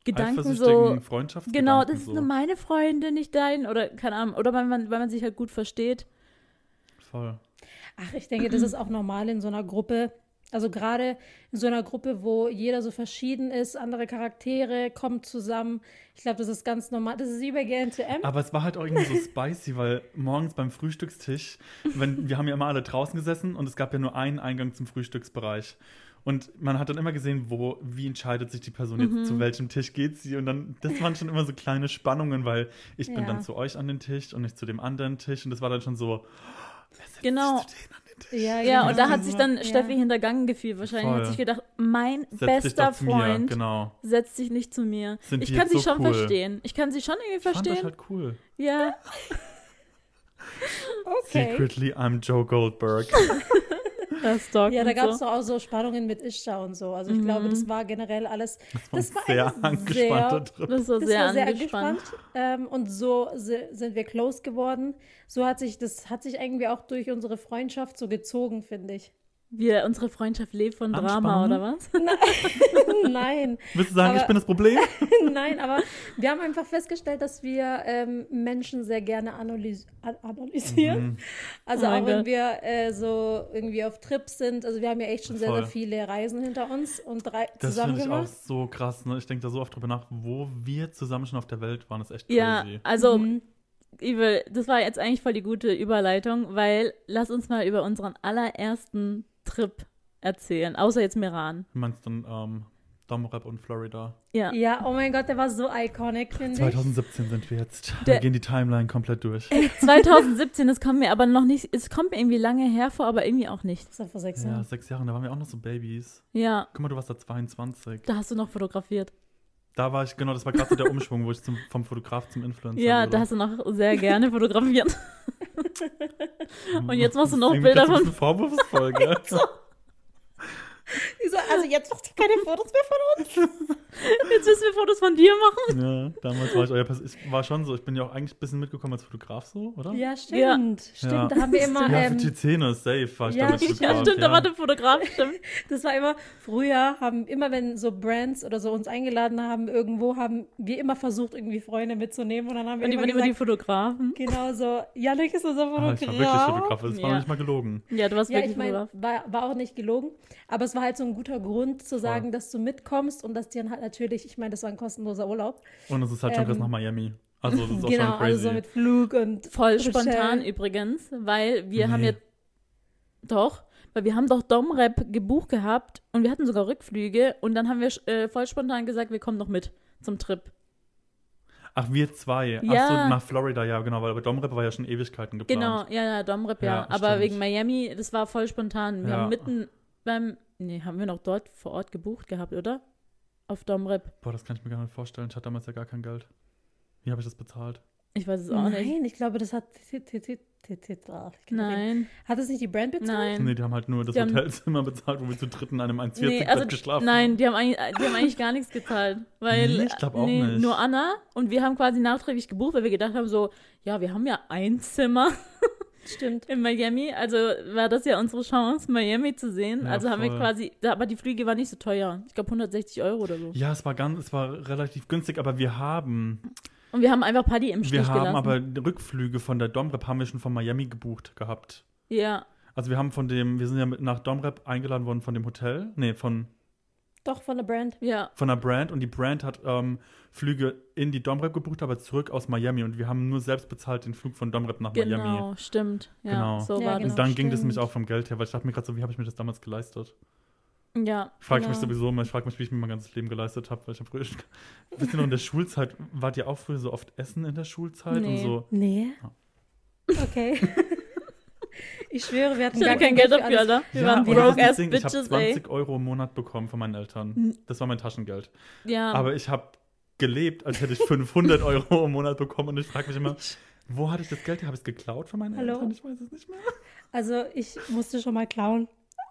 Gedanken so. Freundschaftsgedanken Genau, das ist so. nur meine Freundin, nicht dein. Oder keine Ahnung. Oder weil man, weil man sich halt gut versteht. Voll. Ach, ich denke, das ist auch normal in so einer Gruppe. Also gerade in so einer Gruppe, wo jeder so verschieden ist, andere Charaktere kommen zusammen. Ich glaube, das ist ganz normal. Das ist wie bei GNTM. Aber es war halt auch irgendwie so spicy, weil morgens beim Frühstückstisch, wenn, wir haben ja immer alle draußen gesessen und es gab ja nur einen Eingang zum Frühstücksbereich. Und man hat dann immer gesehen, wo, wie entscheidet sich die Person jetzt, Mhm. zu welchem Tisch geht sie. Und dann, das waren schon immer so kleine Spannungen, weil ich bin Ja. dann zu euch an den Tisch und nicht zu dem anderen Tisch. Und das war dann schon so, setzt Genau. sich zu denen an den Tisch? Ja, Ja, und da hat sich dann Ja. Steffi hintergangen gefühlt. Wahrscheinlich Voll. hat sich gedacht, mein Setz dich bester doch zu mir, Freund genau. setzt sich nicht zu mir. Sind ich kann sie so schon cool? verstehen. Ich kann sie schon irgendwie Ich fand das verstehen. halt cool. Ja. Okay. Secretly, I'm Joe Goldberg. Das Ja, da gab es so. doch auch so Spannungen mit Ishtar und so. Also ich glaube, das war generell alles. Das war sehr alles angespannter sehr- Trip. Das war Das sehr war sehr angespannt. angespannt. Ähm, und so si- sind wir close geworden. So hat sich, das hat sich irgendwie auch durch unsere Freundschaft so gezogen, finde ich. Wir, unsere Freundschaft lebt von Drama, oder was? Nein, Willst du sagen, Aber- ich bin das Problem? nein, aber wir haben einfach festgestellt, dass wir ähm, Menschen sehr gerne analys an analysieren. Mhm. Also Oh auch wenn Gott. wir äh, so irgendwie auf Trips sind. Also wir haben ja echt schon sehr, Voll. sehr viele Reisen hinter uns und drei Das zusammen finde ich auch so krass. Ne? Ich denke da so oft drüber nach, wo wir zusammen schon auf der Welt waren. Das ist echt crazy. Ja, also, Mhm. Evil, das war jetzt eigentlich voll die gute Überleitung, weil lass uns mal über unseren allerersten Trip erzählen, außer jetzt Meran. Du meinst dann ähm, Domrep und Florida. Ja. Ja, oh mein Gott, der war so iconic, finde ich. 2017 sind wir jetzt. Wir gehen die Timeline komplett durch. 2017, das kommt mir aber noch nicht, es kommt mir irgendwie lange her vor, aber irgendwie auch nicht. Das war vor sechs Ja, Jahren. sechs Jahre, da waren wir auch noch so Babys. Ja, Guck mal, du warst da 22. da hast du noch fotografiert. Da war ich, genau, das war gerade so der Umschwung, wo ich zum, vom Fotograf zum Influencer Ja, wurde. da hast du noch sehr gerne fotografiert. und jetzt machst du noch Bilder so von- bisschen vorwurfsvoll, gell? Die so, also jetzt machst du keine Fotos mehr von uns. Jetzt müssen wir Fotos von dir machen. Ja, damals war ich euer Pers Ich war schon so, ich bin ja auch eigentlich ein bisschen mitgekommen als Fotograf so, oder? Ja, stimmt. Stimmt, Ja. da haben wir immer. Ja, für Ähm, die Szene, safe war ich ja, damals ja, Fotograf. Ja, stimmt, da war der Fotograf, stimmt. das war immer, früher haben immer, wenn so Brands oder so uns eingeladen haben, irgendwo haben wir immer versucht, irgendwie Freunde mitzunehmen. Und dann haben wir Und die immer waren immer die gesagt, Fotografen. genau so, Janik ist unser Ah, Fotograf. ich war wirklich Fotograf, das war Ja. noch nicht mal gelogen. Ja, du warst Ja, wirklich ich meine, Fotograf. war, war auch nicht gelogen, aber es war halt so ein guter Grund zu sagen, dass du mitkommst und dass die dann halt natürlich, ich meine, das war ein kostenloser Urlaub. Und es ist halt schon Ähm, krass nach Miami. Also das ist auch genau, schon crazy. also so mit Flug und Voll Hotel. spontan übrigens, weil wir haben Nee. ja doch, weil wir haben doch Domrep gebucht gehabt und wir hatten sogar Rückflüge und dann haben wir äh, voll spontan gesagt, wir kommen noch mit zum Trip. Ach, wir zwei. Ach Ja. so, nach Florida, ja, genau, weil bei Domrep war ja schon Ewigkeiten geplant. Genau, ja, ja, Domrep, ja. Ja, Aber stimmt. wegen Miami, das war voll spontan. Wir Ja. haben mitten beim, nee, haben wir noch dort vor Ort gebucht gehabt, oder? Auf Domrep. Boah, das kann ich mir gar nicht vorstellen. Ich hatte damals ja gar kein Geld. Wie habe ich das bezahlt? Ich weiß es auch nicht. Nein, ich glaube, das hat. Ah. Nein, Hat es nicht die Brand bezahlt? nein. Nee, die haben halt nur das Die haben- Hotelzimmer bezahlt, wo wir zu dritt in einem 1,40 Nee, also, geschlafen nein, die haben, eigentlich, die haben eigentlich gar nichts gezahlt. Weil, Nee, ich glaub auch nee, nicht. Nur Anna und wir haben quasi nachträglich gebucht, weil wir gedacht haben, so, ja, wir haben ja ein Zimmer Stimmt. in Miami. Also war das ja unsere Chance, Miami zu sehen. Ja, also haben wir voll. quasi, da- aber die Flüge waren nicht so teuer. Ich glaube 160 Euro oder so. Ja, es war ganz, es war relativ günstig, aber wir haben, Und wir haben einfach Paddy im Stich wir haben gelassen. aber Rückflüge von der Domrep haben wir schon von Miami gebucht gehabt. ja, Also wir haben von dem, wir sind ja mit nach Domrep eingeladen worden von dem Hotel, nee, von, Doch, von der Brand. ja. von der Brand und die Brand hat ähm, Flüge in die Domrep gebucht, aber zurück aus Miami und wir haben nur selbst bezahlt den Flug von Domrep nach Genau, Miami. stimmt. Ja, Genau. so Ja, war genau. Und dann ging das stimmt. nämlich auch vom Geld her, weil ich dachte mir gerade so, wie habe ich mir das damals geleistet? Ja. Frage ich genau. mich sowieso immer, ich frage mich, wie ich mir mein ganzes Leben geleistet habe, weil ich habe früher schon, wisst ihr noch, in der Schulzeit, wart ihr auch früher so oft essen in der Schulzeit und Nee. so? Nee. Ja. Okay. ich schwöre, wir hatten Ich gar kein Geld für dafür, alles. Alter. Wir ja, waren broke ass Ding, ich habe bitches, ey. 20 Euro im Monat bekommen von meinen Eltern. Das war mein Taschengeld. Ja. Aber ich habe gelebt, als hätte ich 500 Euro im Monat bekommen und ich frage mich immer, wo hatte ich das Geld? Habe ich es geklaut von meinen Hallo? Eltern? Ich weiß es nicht mehr. Also ich musste schon mal klauen,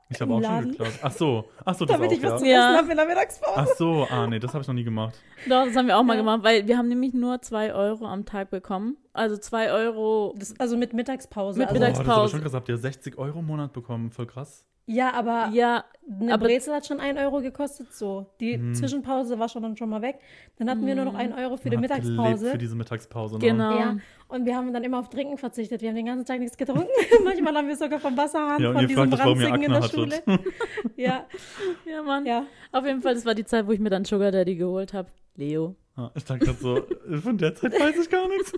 Ich habe auch Laden. schon geklaut. Ach so, ach so, das damit auch, ich was ja. zu Ja. essen habe in der Mittagspause. Ach so, ah nee, das habe ich noch nie gemacht. Doch, das haben wir auch mal gemacht, weil wir haben nämlich nur 2 Euro am Tag bekommen. Also 2 Euro. Das, also mit Mittagspause. Mit also, Boah, das ist aber Mittagspause. schon krass. Habt ihr 60 Euro im Monat bekommen? Voll krass. Ja, aber Ja, eine aber- Brezel hat schon 1 Euro gekostet, so. Die Mhm. Zwischenpause war schon dann schon mal weg. Dann hatten wir nur noch 1 Euro für die Man hat gelebt Mittagspause. Für diese Mittagspause. Ne? genau. Ja, und wir haben dann immer auf Trinken verzichtet. Wir haben den ganzen Tag nichts getrunken. Manchmal haben wir sogar vom Wasserhahn, Ja, von diesem Ranzigen in der Schule. hattet. Ja, Ja, Mann. ja. Auf jeden Fall, das war die Zeit, wo ich mir dann Sugar Daddy geholt habe. Leo. Ah, ich dachte grad so, von der Zeit weiß ich gar nichts.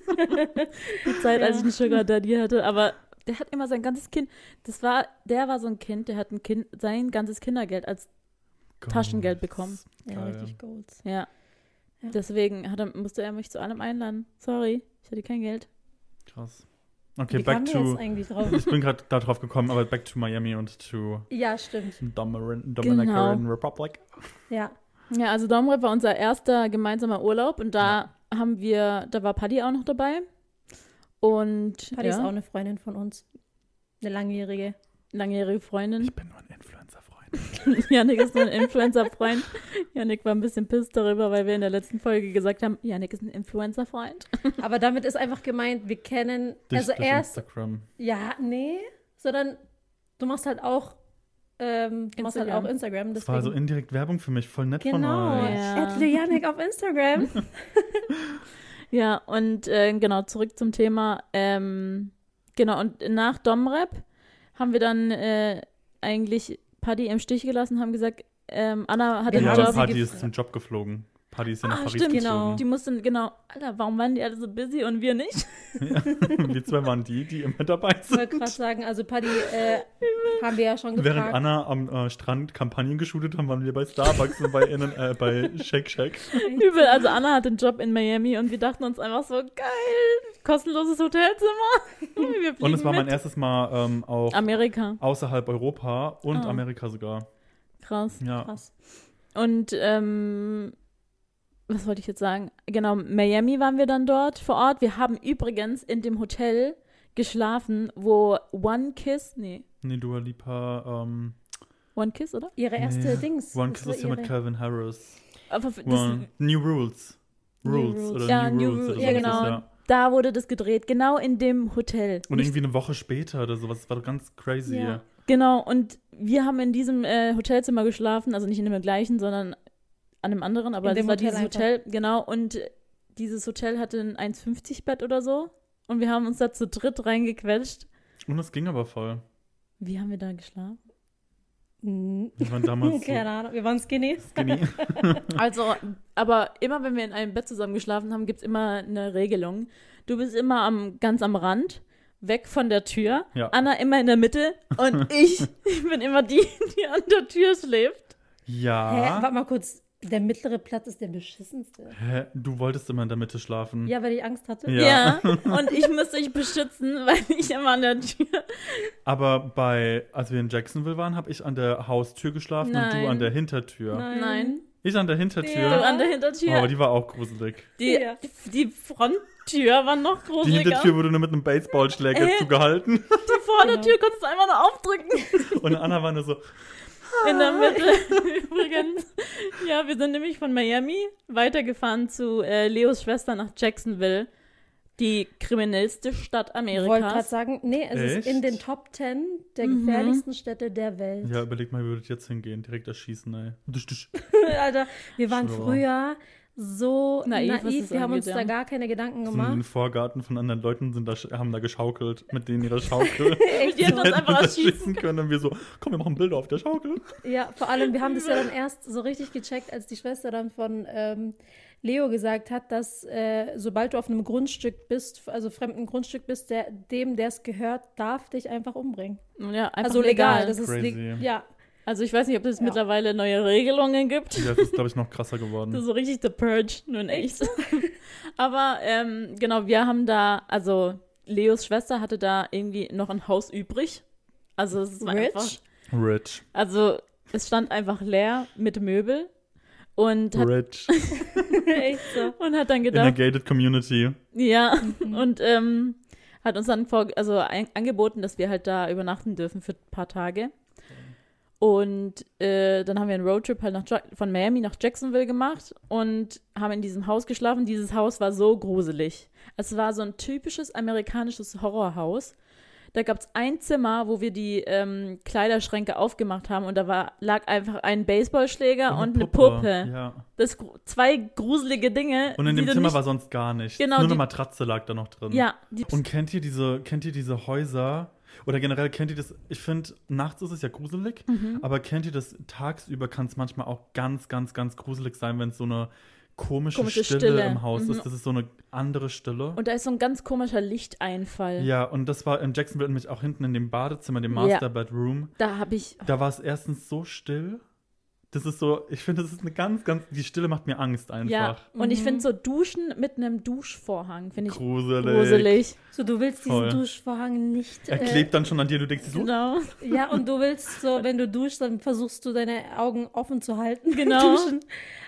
Die Zeit, als Ja. ich einen Sugar Daddy hatte. Aber der hat immer sein ganzes Kind. Das war, der war so ein Kind, der hat ein Kind, sein ganzes Kindergeld als Taschengeld bekommen. Ja, Geil. richtig Golds. Ja. Ja. Deswegen hat er, musste er mich zu allem einladen. Sorry, ich hatte kein Geld. Krass. Okay, Wie back to. Ich bin gerade da drauf gekommen, aber back to Miami und to ja, stimmt. Dominican, Dominican Republic. Ja. Ja, also Domrep war unser erster gemeinsamer Urlaub und da haben wir, da war Paddy auch noch dabei. Und Patty ist ja, auch eine Freundin von uns. Eine langjährige. langjährige Freundin. Ich bin nur ein Influencer-Freund. Janik ist nur ein Influencer-Freund. Janik war ein bisschen pisst darüber, weil wir in der letzten Folge gesagt haben, Janik ist ein Influencer-Freund. Aber damit ist einfach gemeint, wir kennen, Dich also durch erst, Instagram. ja, nee, sondern du machst halt auch, ähm, du machst halt Instagram. auch Instagram. Das war so Deswegen. indirekt Werbung für mich, voll nett Genau. von euch. Ja. Adle Yannick auf Instagram. Ja, und äh, genau, zurück zum Thema. Ähm, genau, und nach Domrep haben wir dann äh, eigentlich Paddy im Stich gelassen, haben gesagt, ähm, Anna hat den Ja, Job. gef- ist zum Job geflogen. Party ist ja nach Ah, Paris stimmt, genau. Die mussten, genau, Alter, warum waren die alle so busy und wir nicht? geflogen. Wir zwei waren die, die immer dabei Ich wollte sind. gerade sagen, also Paddy äh, haben wir ja schon Während gefragt. Anna am äh, Strand Kampagnen geshootet haben, waren wir bei Starbucks und bei, äh, bei Shake Shack. Übel, also Anna hat den Job in Miami und wir dachten uns einfach so, geil, kostenloses Hotelzimmer. Und es war mein mit. erstes Mal ähm, auch Amerika, außerhalb Europa und Ah. Amerika sogar. krass. Ja. Krass. Und ähm, was wollte ich jetzt sagen? Genau, Miami waren wir dann dort vor Ort. Wir haben übrigens in dem Hotel geschlafen, wo One Kiss, nee, Nee, Dua Lipa, ähm, One Kiss, oder? Ihre erste nee. Dings. One Kiss ist ja mit Calvin Harris. Aber das, One, New Rules. New Rules, Rules. oder Ja, New, New Rules. Rules, oder ja, genau. Ja. da wurde das gedreht, genau in dem Hotel. Und Nicht- irgendwie eine Woche später oder sowas. Das war doch ganz crazy. Ja. Genau, und wir haben in diesem äh, Hotelzimmer geschlafen, also nicht in dem gleichen, sondern an einem anderen, aber das dem war Hotel dieses einfach. Hotel, genau, und dieses Hotel hatte ein 1,50 Bett oder so und wir haben uns da zu dritt reingequetscht. Und es ging aber voll. Wie haben wir da geschlafen? Mhm. Wir waren damals so Keine Ahnung, wir waren skinny. skinny. Also, aber immer wenn wir in einem Bett zusammen geschlafen haben, gibt es immer eine Regelung. Du bist immer am, ganz am Rand, weg von der Tür, Ja. Anna immer in der Mitte und ich, ich bin immer die, die an der Tür schläft. Hä, Ja. warte mal kurz. Der mittlere Platz ist der beschissenste. Hä? Du wolltest immer in der Mitte schlafen. Ja, weil ich Angst hatte. Ja. Ja. und ich musste dich beschützen, weil ich immer an der Tür. Aber bei, als wir in Jacksonville waren, habe ich an der Haustür geschlafen und du Nein. an der Hintertür. Nein. Nein. Ich an der Hintertür. Du Ja. an der Oh, Hintertür. aber die war auch gruselig. die, Ja. die, die Fronttür war noch Die gruseliger. Hintertür wurde nur mit einem Baseballschläger Äh. zugehalten. Die Vordertür konntest du einfach nur aufdrücken. Und Anna war nur so, In der Mitte. Übrigens. Ja, wir sind nämlich von Miami weitergefahren zu äh, Leos Schwester nach Jacksonville. Die kriminellste Stadt Ich wollte gerade Amerikas. sagen, nee, es Echt? ist in den Top 10 der Mhm. gefährlichsten Städte der Welt. ja, überleg mal, wie würdet ihr jetzt hingehen? Direkt erschießen, ey. Alter, wir waren Schwör. früher so Naiv, naiv, das wir haben uns da gar keine Gedanken Sind in den gemacht. Vorgarten von anderen Leuten sind da, haben da geschaukelt mit denen ihrer Schaukel. Die hätten uns einfach das erschießen. schießen können und wir so, komm, wir machen Bilder auf der Schaukel. Ja, vor allem, wir haben das ja dann erst so richtig gecheckt, als die Schwester dann von ähm, Leo gesagt hat, dass äh, sobald du auf einem Grundstück bist, also fremden Grundstück bist, der, dem, der es gehört, darf dich einfach umbringen. Ja, einfach also legal. legal. Das ist Crazy. leg ja. Also ich weiß nicht, ob es Ja. mittlerweile neue Regelungen gibt. Ja, das ist, glaube ich, noch krasser geworden. Das ist so richtig The Purge, nur in echt. Aber ähm, genau, wir haben da, also Leos Schwester hatte da irgendwie noch ein Haus übrig. Also es war Rich? einfach, Rich. also es stand einfach leer mit Möbel und hat, Rich. Echt so. und hat dann In der gedacht, gated community. ja, Mhm. und ähm, hat uns dann vor, also ein, angeboten, dass wir halt da übernachten dürfen für ein paar Tage. Und äh, dann haben wir einen Roadtrip halt nach ja von Miami nach Jacksonville gemacht und haben in diesem Haus geschlafen. Dieses Haus war so gruselig. Es war so ein typisches amerikanisches Horrorhaus. Da gab es ein Zimmer, wo wir die ähm, Kleiderschränke aufgemacht haben und da war, lag einfach ein Baseballschläger und eine Puppe. Ja. Das zwei gruselige Dinge. Und in dem Zimmer nicht, war sonst gar nichts. Genau, Nur eine die- Matratze lag da noch drin. Ja, die, Und kennt ihr diese, kennt ihr diese Häuser? Oder generell kennt ihr das? Ich finde, nachts ist es ja gruselig, Mhm. aber kennt ihr das? Tagsüber kann es manchmal auch ganz, ganz, ganz gruselig sein, wenn es so eine komische, Komische Stille, Stille. im Haus Mhm. ist. Das ist so eine andere Stille. und da ist so ein ganz komischer Lichteinfall. ja, und das war in Jacksonville nämlich auch hinten in dem Badezimmer, dem Ja. Master Bedroom. Da habe ich. Da war es erstens so still. Das ist so, ich finde, das ist eine ganz, ganz, die Stille macht mir Angst einfach. Ja, und ich Mhm. finde so Duschen mit einem Duschvorhang, finde ich Gruselig. gruselig. So, du willst diesen Voll. Duschvorhang nicht. Er äh, klebt dann schon an dir, du denkst so, Genau. Ja, und du willst so, wenn du duschst, dann versuchst du deine Augen offen zu halten. Genau. Duschen.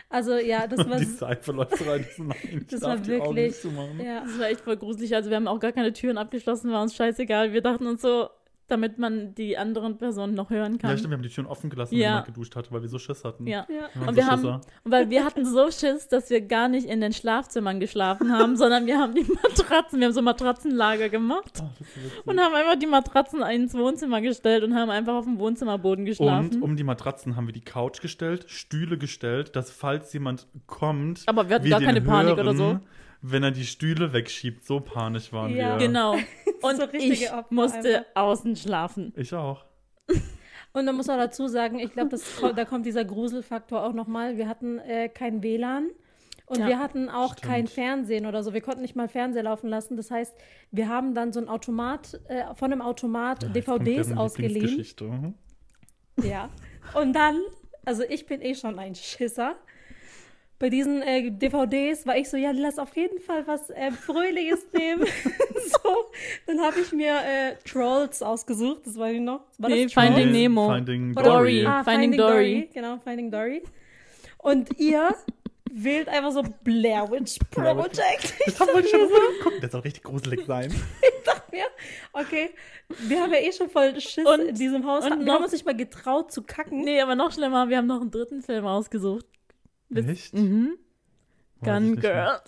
Also ja, das war. die Seife läuft rein. So, nein, ich Das war wirklich-. Ja. Das war echt voll gruselig. Also wir haben auch gar keine Türen abgeschlossen, war uns scheißegal. Wir dachten uns so, damit man die anderen Personen noch hören Ja, kann. stimmt, wir haben die Türen offen gelassen, Ja. wenn jemand geduscht hatte, weil wir so Schiss hatten. Ja. Ja. Und so wir haben, Schisser. weil wir hatten so Schiss, dass wir gar nicht in den Schlafzimmern geschlafen haben, sondern wir haben die Matratzen, wir haben so Matratzenlager gemacht Oh, und haben einfach die Matratzen ins Wohnzimmer gestellt und haben einfach auf dem Wohnzimmerboden geschlafen. Und um die Matratzen haben wir die Couch gestellt, Stühle gestellt, dass falls jemand kommt, Aber wir hatten wir gar keine Panik hören, oder so. Wenn er die Stühle wegschiebt. So panisch waren Ja. wir. Genau. Und So ich Opfer musste einfach. außen schlafen. Ich auch. Und dann muss man dazu sagen, ich glaube, da kommt dieser Gruselfaktor auch nochmal. Wir hatten äh, kein WLAN und Ja. wir hatten auch Stimmt. kein Fernsehen oder so. Wir konnten nicht mal Fernseher laufen lassen. Das heißt, wir haben dann so ein Automat, äh, von einem Automat Ja, DVDs ausgeliehen. Mhm. Ja. Und dann, also ich bin eh schon ein Schisser. Bei diesen äh, DVDs war ich so, ja, lass auf jeden Fall was äh, Fröhliches nehmen. so, dann habe ich mir äh, Trolls ausgesucht, das war ich noch. War Nee? Finding Nemo. Finding Dory. Ah, Ah, Finding Finding, Dory. Dory. Genau, Finding Dory. Und ihr wählt einfach so Blair Witch Project. Ich Das haben wir schon mal geguckt. Das soll richtig gruselig sein. dachte mir, okay, wir haben ja eh schon voll Schiss Und- in diesem Haus. und wir noch- haben uns nicht mal getraut zu kacken. Nee, aber noch schlimmer, wir haben noch einen dritten Film ausgesucht. Witz- Echt? Mhm. Gun. Girl.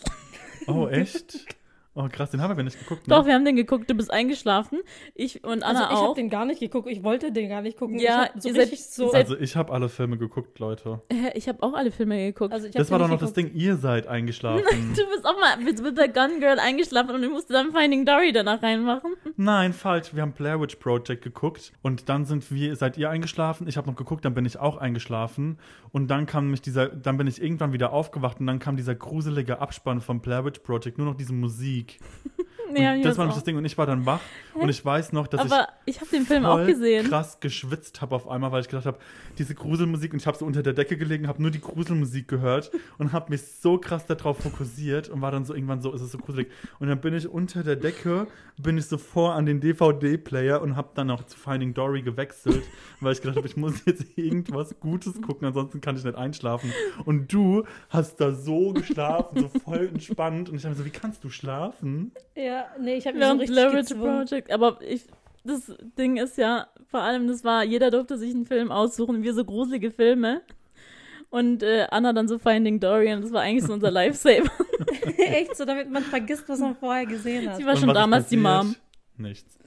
Oh, echt? Oh, krass, den haben wir nicht geguckt. Ne? Doch, wir haben den geguckt, du bist eingeschlafen. Ich und Anna also ich habe auch. den gar nicht geguckt. Ich wollte den gar nicht gucken. Ja, ich hab so ihr seid- so. seid- Also, ich habe alle Filme geguckt, Leute. Hä, ich habe auch alle Filme geguckt. also Das war doch noch nicht das Ding, ihr seid eingeschlafen. du bist auch mal mit, mit der Gun Girl eingeschlafen und ich musste dann Finding Dory danach reinmachen. Nein, falsch. Wir haben Blair Witch Project geguckt und dann sind wir, seid ihr eingeschlafen. Ich habe noch geguckt, dann bin ich auch eingeschlafen und dann kam mich dieser, dann bin ich irgendwann wieder aufgewacht und dann kam dieser gruselige Abspann von Blair Witch Project, nur noch diese Musik. Nee, ich das war auch. das Ding und ich war dann wach und ich weiß noch, dass Aber ich habe den Film ich auch gesehen. krass geschwitzt habe auf einmal, weil ich gedacht habe, diese Gruselmusik und ich habe so unter der Decke gelegen, habe nur die Gruselmusik gehört und habe mich so krass darauf fokussiert und war dann so irgendwann so, ist es so gruselig. Und dann bin ich unter der Decke, bin ich so vor an den DVD-Player und habe dann auch zu Finding Dory gewechselt, weil ich gedacht habe, ich muss jetzt irgendwas Gutes gucken, ansonsten kann ich nicht einschlafen. Und du hast da so geschlafen, so voll entspannt und ich habe mir so, wie kannst du schlafen? Ja, nee, ich habe mich so richtig gezwungen. Project. Aber ich, das Ding ist ja, vor allem, das war, jeder durfte sich einen Film aussuchen, wir so gruselige Filme. Und äh, Anna dann so Finding Dory und das war eigentlich so unser Lifesaver. Echt so, damit man vergisst, was man vorher gesehen hat. Sie war Und schon damals die? Mom. Nichts.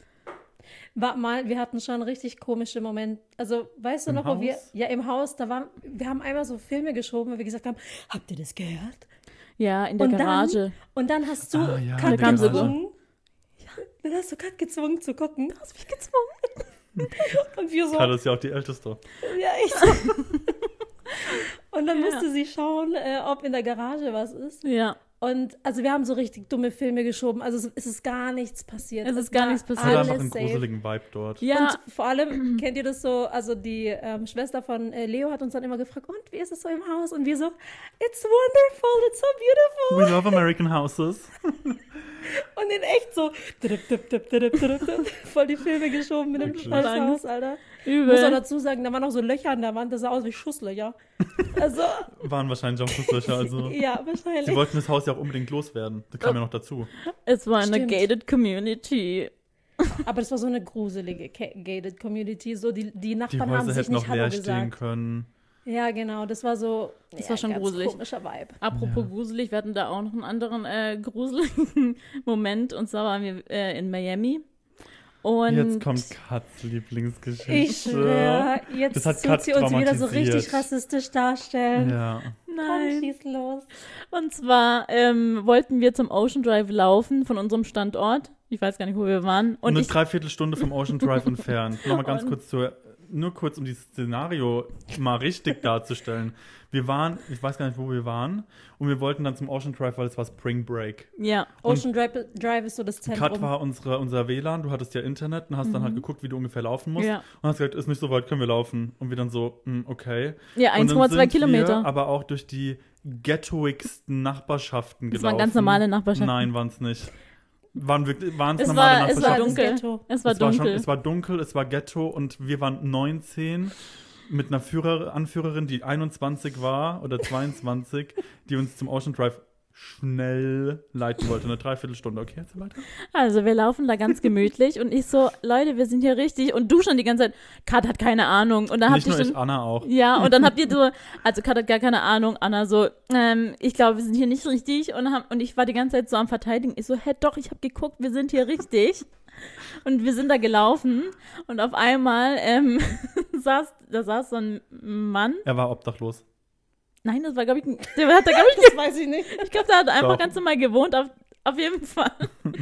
War mal, wir hatten schon richtig komische Momente. Also, weißt du Im noch, wo wir, Haus? ja, im Haus, da waren, wir haben einmal so Filme geschoben, weil wir gesagt haben, habt ihr das gehört? Ja, in der Und dann- Garage. Und dann hast du Ah, ja, Kat gezwungen. Dann hast du Kat gezwungen zu gucken. Du hast mich gezwungen. Und wir so, Carla ist ja auch die Älteste. ja, ich so. Und dann Ja. musste sie schauen, äh, ob in der Garage was ist. Ja. Und also wir haben so richtig dumme Filme geschoben. Also es, es ist gar nichts passiert. Es ist gar nichts passiert. alles einfach einen safe. gruseligen Vibe dort. Ja, Und vor allem, kennt ihr das so, also die ähm, Schwester von äh, Leo hat uns dann immer gefragt, und wie ist es so im Haus? Und wir so, it's wonderful, it's so beautiful. We love American houses. Und in echt so, drip, drip, drip, drip, drip, drip, voll die Filme geschoben mit dem? Scheißhaus, Alter. Ich muss auch übel. dazu sagen, da waren noch so Löcher an der Wand, das sah aus wie Schusslöcher. Also, Waren wahrscheinlich auch Schusslöcher. Also. ja, Sie wahrscheinlich. wollten das Haus ja auch unbedingt loswerden. Das kam ja noch dazu. Es war eine Stimmt. gated community. Aber das war so eine gruselige gated Community, so die, die Die Nachbarn haben Häuser sich hätten nicht noch leer Hallo stehen gesagt. können. Ja, genau, das war so, Das ja, war schon ganz gruselig. komischer Vibe. Apropos Ja. gruselig, wir hatten da auch noch einen anderen äh, gruseligen Moment. Und zwar waren wir äh, in Miami. Und Jetzt kommt Katz Lieblingsgeschichte. Ich schwöre, jetzt Das hat tut Kat sie uns wieder so richtig rassistisch darstellen. Ja. Komm, Nein. schieß los. Und zwar ähm, wollten wir zum Ocean Drive laufen von unserem Standort. Ich weiß gar nicht, wo wir waren. Und eine ich, Dreiviertelstunde vom Ocean Drive entfernt. Nochmal ganz Und- kurz zur, nur kurz, um dieses Szenario mal richtig darzustellen. Wir waren, ich weiß gar nicht, wo wir waren, und wir wollten dann zum Ocean Drive, weil es war Spring Break. ja, Ocean Drive, Drive ist so das Zentrum. Cut war unsere, unser WLAN, du hattest ja Internet und hast dann halt geguckt, wie du ungefähr laufen musst. Mhm. Ja. Und hast gesagt, ist nicht so weit, können wir laufen. Und wir dann so, hm, okay. ja Und dann 1,2 sind Kilometer. Wir aber auch durch die ghettoigsten Nachbarschaften Das gelaufen. waren ganz normale Nachbarschaften. Nein, waren es nicht. Waren wirklich, waren es normale war, es war dunkel. Ghetto. Es war es war dunkel. Schon, es war dunkel, es war Ghetto und wir waren 19 mit einer Führer, Anführerin, die 21 war oder 22, die uns zum Ocean Drive schnell leiten wollte. Eine Dreiviertelstunde. Okay, jetzt weiter. Also wir laufen da ganz gemütlich und ich so, Leute, wir sind hier richtig. Und du schon die ganze Zeit, Kat hat keine Ahnung. Und dann habt ihr schon. Anna auch. Ja, und dann habt ihr so, also Kat hat gar keine Ahnung, Anna so, ähm, ich glaube, wir sind hier nicht richtig. Und, haben, und ich war die ganze Zeit so am Verteidigen. Ich so, hä, doch, ich habe geguckt, wir sind hier richtig. Und wir sind da gelaufen und auf einmal ähm, saß, da saß so ein Mann. Er war obdachlos. Nein, das war, glaube ich, ein- der hat da, glaube ich, Das weiß ich nicht. ich glaube, der hat einfach Doch. ganz normal gewohnt, auf, auf jeden Fall.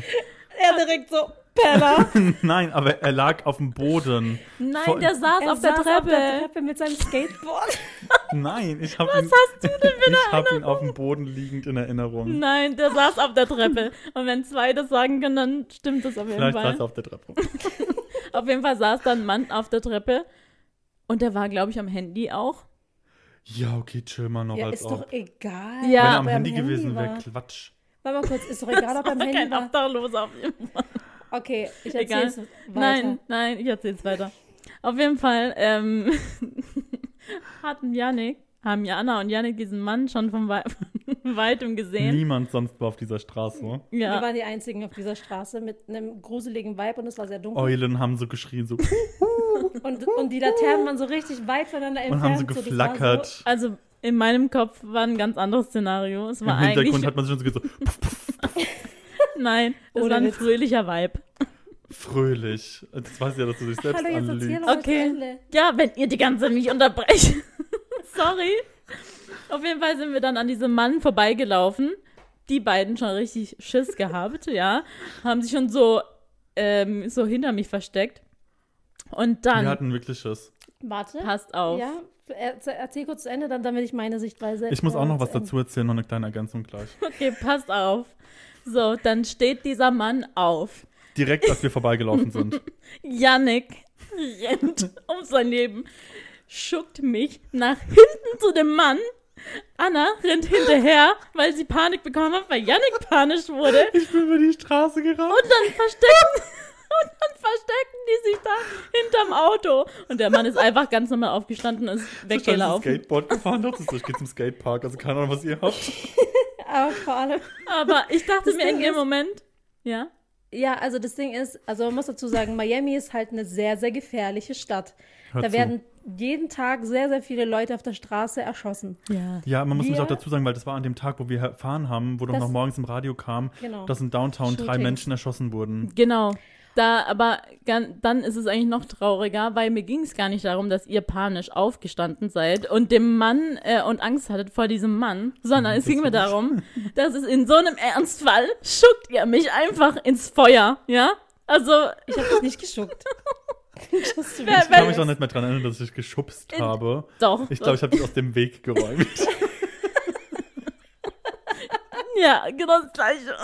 Er direkt so, Penner. Nein, aber er lag auf dem Boden. Nein, Voll- der saß, Er auf, der saß Treppe. auf der Treppe mit seinem Skateboard. Nein, ich habe ihn, hast du denn für ich hab ihn auf dem Boden liegend in Erinnerung. Nein, der saß auf der Treppe. Und wenn zwei das sagen können, dann stimmt das auf jeden Vielleicht Fall. saß er auf der Treppe. Auf jeden Fall saß da ein Mann auf der Treppe. Und der war, glaube ich, am Handy auch. Ja, okay, chill mal noch Ja, als ist ob. doch egal. Ja, Wenn er am er Handy gewesen wäre, war. Quatsch. Warte mal kurz, ist doch egal, ob er am War Handy kein war. Obdachloser auf jeden Fall. Okay, ich Egal. erzähl's weiter. Nein, nein, ich erzähl's weiter. Auf jeden Fall ähm, hatten Janik, haben Jana und Janik diesen Mann schon von, wei von weitem gesehen. Niemand sonst war auf dieser Straße. Wir Ja. waren die Einzigen auf dieser Straße mit einem gruseligen Vibe und es war sehr dunkel. Eulen haben so geschrien, so Und, und die Laternen waren so richtig weit voneinander und entfernt. haben so geflackert. Also in meinem Kopf war ein ganz anderes Szenario. Es Im war Hintergrund eigentlich. hat man sich schon so gesagt, Nein, es Ohne war ein Witz. fröhlicher Vibe. fröhlich. Das weiß ja, dass du dich so, selbst Hallo, anlügst. Okay. Ja, wenn ihr die ganze Zeit mich unterbrecht. Sorry. Auf jeden Fall sind wir dann an diesem Mann vorbeigelaufen. Die beiden schon richtig Schiss gehabt, ja. Haben sich schon so, ähm, so hinter mich versteckt. Und dann, Wir hatten wirklich Schiss. Warte. passt auf. Ja, er- erzähl kurz zu Ende, dann damit ich meine Sichtweise. Ich muss auch äh, noch was Ende- dazu erzählen, noch eine kleine Ergänzung gleich. Okay, passt auf. So, dann steht dieser Mann auf. Direkt, als wir vorbeigelaufen sind. Yannick rennt um sein Leben, schuckt mich nach hinten zu dem Mann. Anna rennt hinterher, weil sie Panik bekommen hat, weil Yannick panisch wurde. Ich bin über die Straße gerannt. Und dann verstecken, und dann verstecken die sich da hinterm Auto. Und der Mann ist einfach ganz normal aufgestanden und ist Ich bin weggelaufen. Skateboard gefahren, dachte ich gehe zum Skatepark, also keine Ahnung, was ihr habt. Aber vor allem, Aber ich dachte Das mir in dem ist- Moment, ja, ja, also das Ding ist, also man muss dazu sagen, Miami ist halt eine sehr, sehr gefährliche Stadt. Hör da zu. werden jeden Tag sehr, sehr viele Leute auf der Straße erschossen. ja. Ja, man muss Wir- auch dazu sagen, weil das war an dem Tag, wo wir erfahren haben, wo doch Das- noch morgens im Radio kam, Genau. dass in Downtown drei Shootings. Menschen erschossen wurden. Genau. Da, aber dann ist es eigentlich noch trauriger, weil mir ging es gar nicht darum, dass ihr panisch aufgestanden seid und dem Mann äh, und Angst hattet vor diesem Mann, sondern es Das ging mir darum, dass es in so einem Ernstfall schuckt ihr mich einfach ins Feuer, ja? Also, Ich habe das nicht geschuckt. Just Ich kann mich auch nicht mehr daran erinnern, dass ich geschubst In- habe. doch. Ich glaube, ich habe dich aus dem Weg geräumt. Ja, genau das Gleiche.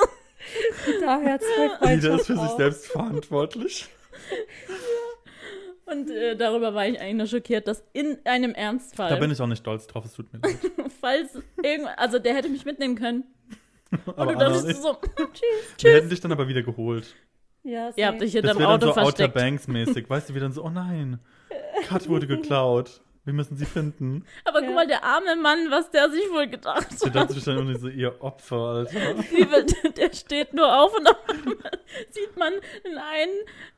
Daher zwei Jeder ist für sich selbst verantwortlich. Und äh, darüber war ich eigentlich nur schockiert, dass in einem Ernstfall, Da bin ich auch nicht stolz drauf, es tut mir leid. falls irgendwann, also der hätte mich mitnehmen können. Und Aber du Anna dachtest und ich, so, tschüss. wir hätten dich dann aber wieder geholt. Ja, Ihr habt dich Das hinterm wäre dann Auto so Outer versteckt. Banks mäßig. Weißt du, wie dann so, oh nein, Kat wurde geklaut. Wir müssen sie finden. Aber Ja. guck mal, der arme Mann, was der sich wohl gedacht Sie hat. dachte sich dann irgendwie so, ihr Opfer, Alter. Der steht nur auf und auf einmal sieht man einen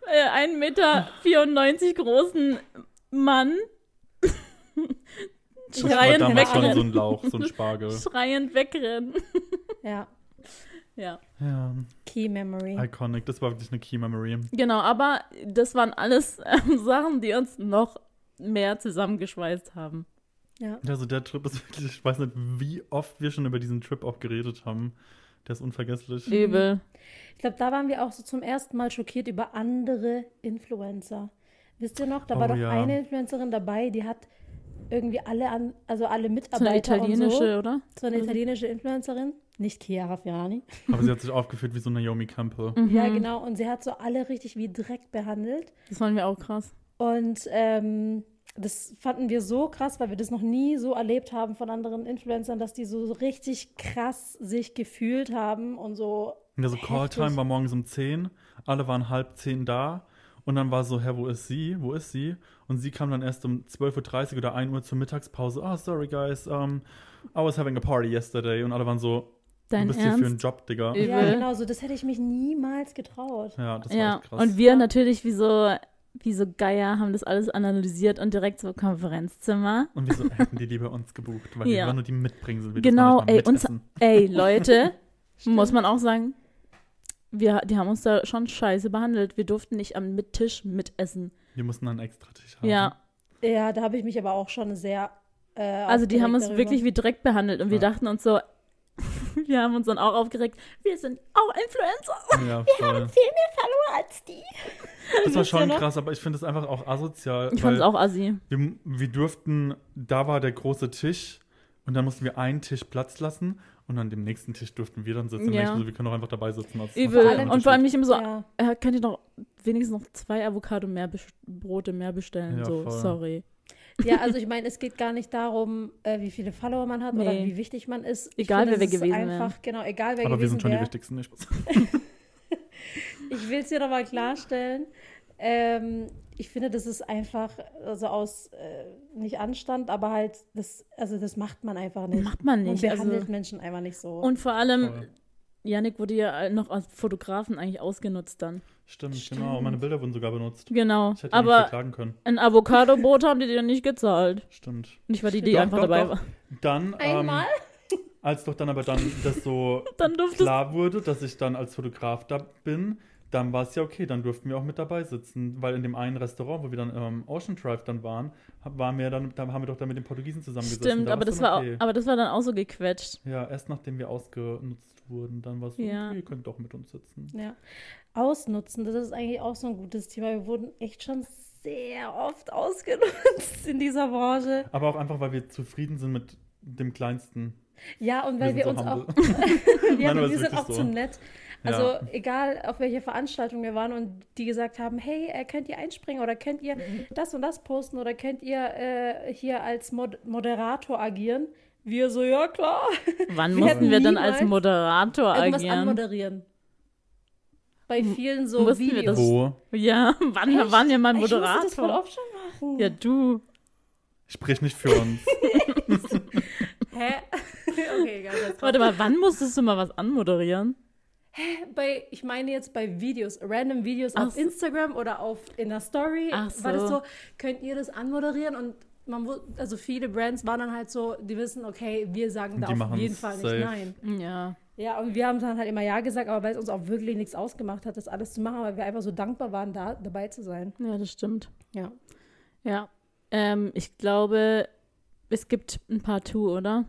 äh, 1,94 Meter großen Mann Das war schreiend schon so wegrennen. ein Lauch, so ein Spargel. Schreiend wegrennen. Ja, Ja, Ja, Key Memory. iconic. Das war wirklich eine Key Memory. genau, aber das waren alles ähm, Sachen, die uns noch mehr zusammengeschweißt haben. Ja. Also der Trip ist wirklich, ich weiß nicht, wie oft wir schon über diesen Trip auch geredet haben. Der ist unvergesslich. Übel. Ich glaube, da waren wir auch so zum ersten Mal schockiert über andere Influencer. Wisst ihr noch, da Oh war doch ja. eine Influencerin dabei, die hat irgendwie alle an, also alle So eine Mitarbeiter italienische, und so. oder? War eine italienische Influencerin, nicht Chiara Ferrani. Aber sie hat sich aufgeführt wie so Naomi Campbell. Mhm. Ja, genau. Und sie hat so alle richtig wie Dreck behandelt. Das fanden wir auch krass. Und ähm, das fanden wir so krass, weil wir das noch nie so erlebt haben von anderen Influencern, dass die so richtig krass sich gefühlt haben und so. Ja, so Heftig. Calltime war morgens um 10. Alle waren halb 10 da. Und dann war so, hä, wo ist sie? Wo ist sie? Und sie kam dann erst um 12.30 Uhr oder 1 Uhr zur Mittagspause. Ah, sorry, guys. Um, I was having a party yesterday. Und alle waren so, Dein du bist hier für einen Ernst? Job, Digga. Übel. Ja, genau so. Das hätte ich mich niemals getraut. Ja, das war Ja, echt krass. und wir Ja. natürlich wie so, wie so Geier haben das alles analysiert und direkt so Konferenzzimmer. Und wieso hätten die lieber uns gebucht? Weil Ja. wir waren nur die Mitbringsel. Wir Genau, ey, uns, ey, Leute, muss man auch sagen, wir, die haben uns da schon scheiße behandelt. Wir durften nicht am Mittisch mitessen. Wir mussten einen extra Tisch haben. Ja, Ja, da habe ich mich aber auch schon sehr. Äh, also die haben uns darüber. wirklich wie direkt behandelt und wir dachten uns so, wir haben uns dann auch aufgeregt, wir sind auch Influencer. Ja, voll. viel mehr Follower als die. Das war schon krass, aber ich finde es einfach auch asozial. Ich fand es auch assi. Wir, wir durften, da war der große Tisch und dann mussten wir einen Tisch Platz lassen und an dem nächsten Tisch durften wir dann sitzen. Ja. Wir können auch einfach dabei sitzen. als- Übel. als Und vor allem nicht immer so, Ja. äh, könnt ihr noch wenigstens noch zwei Avocado mehr Brote mehr bestellen? Ja, so, voll. sorry. Ja, also ich meine, es geht gar nicht darum, äh, wie viele Follower man hat oder Nee. wie wichtig man ist. Ich Egal, finde, wer wir gewesen einfach, Genau, egal wer Aber wir gewesen sind schon die wäre. wichtigsten. Nicht? Ich will es dir nochmal klarstellen. Ähm, ich finde, das ist einfach, also aus äh, nicht Anstand, aber halt, das, also das macht man einfach nicht. Macht man Man nicht. behandelt Also, Menschen einfach nicht so. und vor allem, Voll. Yannick wurde ja noch als Fotografen eigentlich ausgenutzt dann. Stimmt, Stimmt. genau. Meine Bilder wurden sogar benutzt. Genau. Ich hätte ihn nicht Aber verklagen können. ein Avocado-Brot haben die dir nicht gezahlt. Stimmt. Nicht, weil die, Doch, einfach doch, dabei doch. war. Dann, Einmal? Ähm, als doch dann aber dann das so Dann klar wurde, dass ich dann als Fotograf da bin, dann war es ja okay, dann durften wir auch mit dabei sitzen, weil in dem einen Restaurant, wo wir dann ähm, Ocean Drive dann waren, waren wir dann, da haben wir doch dann mit den Portugiesen zusammengesessen. Stimmt, da aber das, war, okay. aber das war dann auch so gequetscht. Ja, erst nachdem wir ausgenutzt wurden, dann war es so, Ja. okay, ihr könnt doch mit uns sitzen. Ja. Ausnutzen, das ist eigentlich auch so ein gutes Thema. Wir wurden echt schon sehr oft ausgenutzt in dieser Branche. Aber auch einfach, weil wir zufrieden sind mit dem Kleinsten. Ja, und weil wir, sind uns auch, ja, Nein, wir sind auch so. zu nett. Ja. Also egal, auf welche Veranstaltung wir waren und die gesagt haben, hey, äh, könnt ihr einspringen oder könnt ihr das und das posten oder könnt ihr äh, hier als Mod Moderator agieren? Wir so, ja klar. Wann Wir mussten wir dann als Moderator Irgendwas agieren? anmoderieren. Bei vielen so Mussten wir Videos. das- Wo? Ja, wann Echt? waren wir mal Ich musste das voll Moderator? oft schon machen. Ja, du. Sprich nicht für uns. Hä? okay, egal. Warte mal, wann musstest du mal was anmoderieren? Bei, ich meine jetzt bei Videos, random Videos Ach auf so. Instagram oder auf in der Story, Ach war das so. so, könnt ihr das anmoderieren und man also viele Brands waren dann halt so, die wissen, okay, wir sagen da Die auf jeden Fall nicht safe. nein. Ja. Ja, und wir haben dann halt immer ja gesagt, aber weil es uns auch wirklich nichts ausgemacht hat, das alles zu machen, weil wir einfach so dankbar waren, da dabei zu sein. Ja, das stimmt. Ja. Ja. Ähm, ich glaube, es gibt ein Part 2, oder?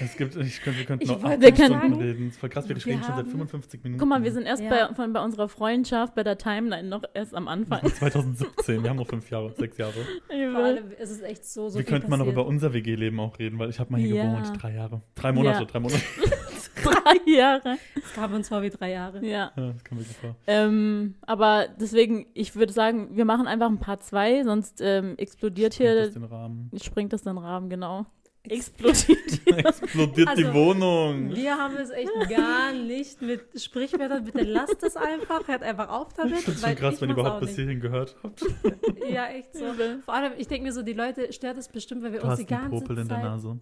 Es gibt, ich könnte, wir könnten noch acht Stunden können- reden. Das ist voll krass, wir Wir reden schon seit haben- 55 Minuten. Guck mal, wir sind erst Ja. bei, von, bei unserer Freundschaft, bei der Timeline noch erst am Anfang. 2017, wir haben noch fünf Jahre, sechs Jahre. Allem ist es echt so, so wir viel könnten mal noch über unser WG-Leben auch reden, weil ich habe mal hier Ja. gewohnt, drei Jahre. Drei Monate, Ja. drei Monate. drei Jahre. Es kam uns vor wie drei Jahre. Ja. Ja, das kann wirklich vor. Ähm, aber deswegen, ich würde sagen, wir machen einfach ein paar zwei, sonst ähm, explodiert Sprengt hier, das den Rahmen. springt das den Rahmen, genau. Explodiert. Explodiert die Also, Wohnung. Wir haben es echt gar nicht mit Sprichwörtern. Bitte lasst es einfach. Hört einfach auf damit. Ich finde schon krass, wenn ihr überhaupt bis hierhin gehört habt. Ja, echt so. Vor allem, ich denke mir so, die Leute stört es bestimmt, weil wir Du uns hast die einen ganze Popel in der Zeit... Nase.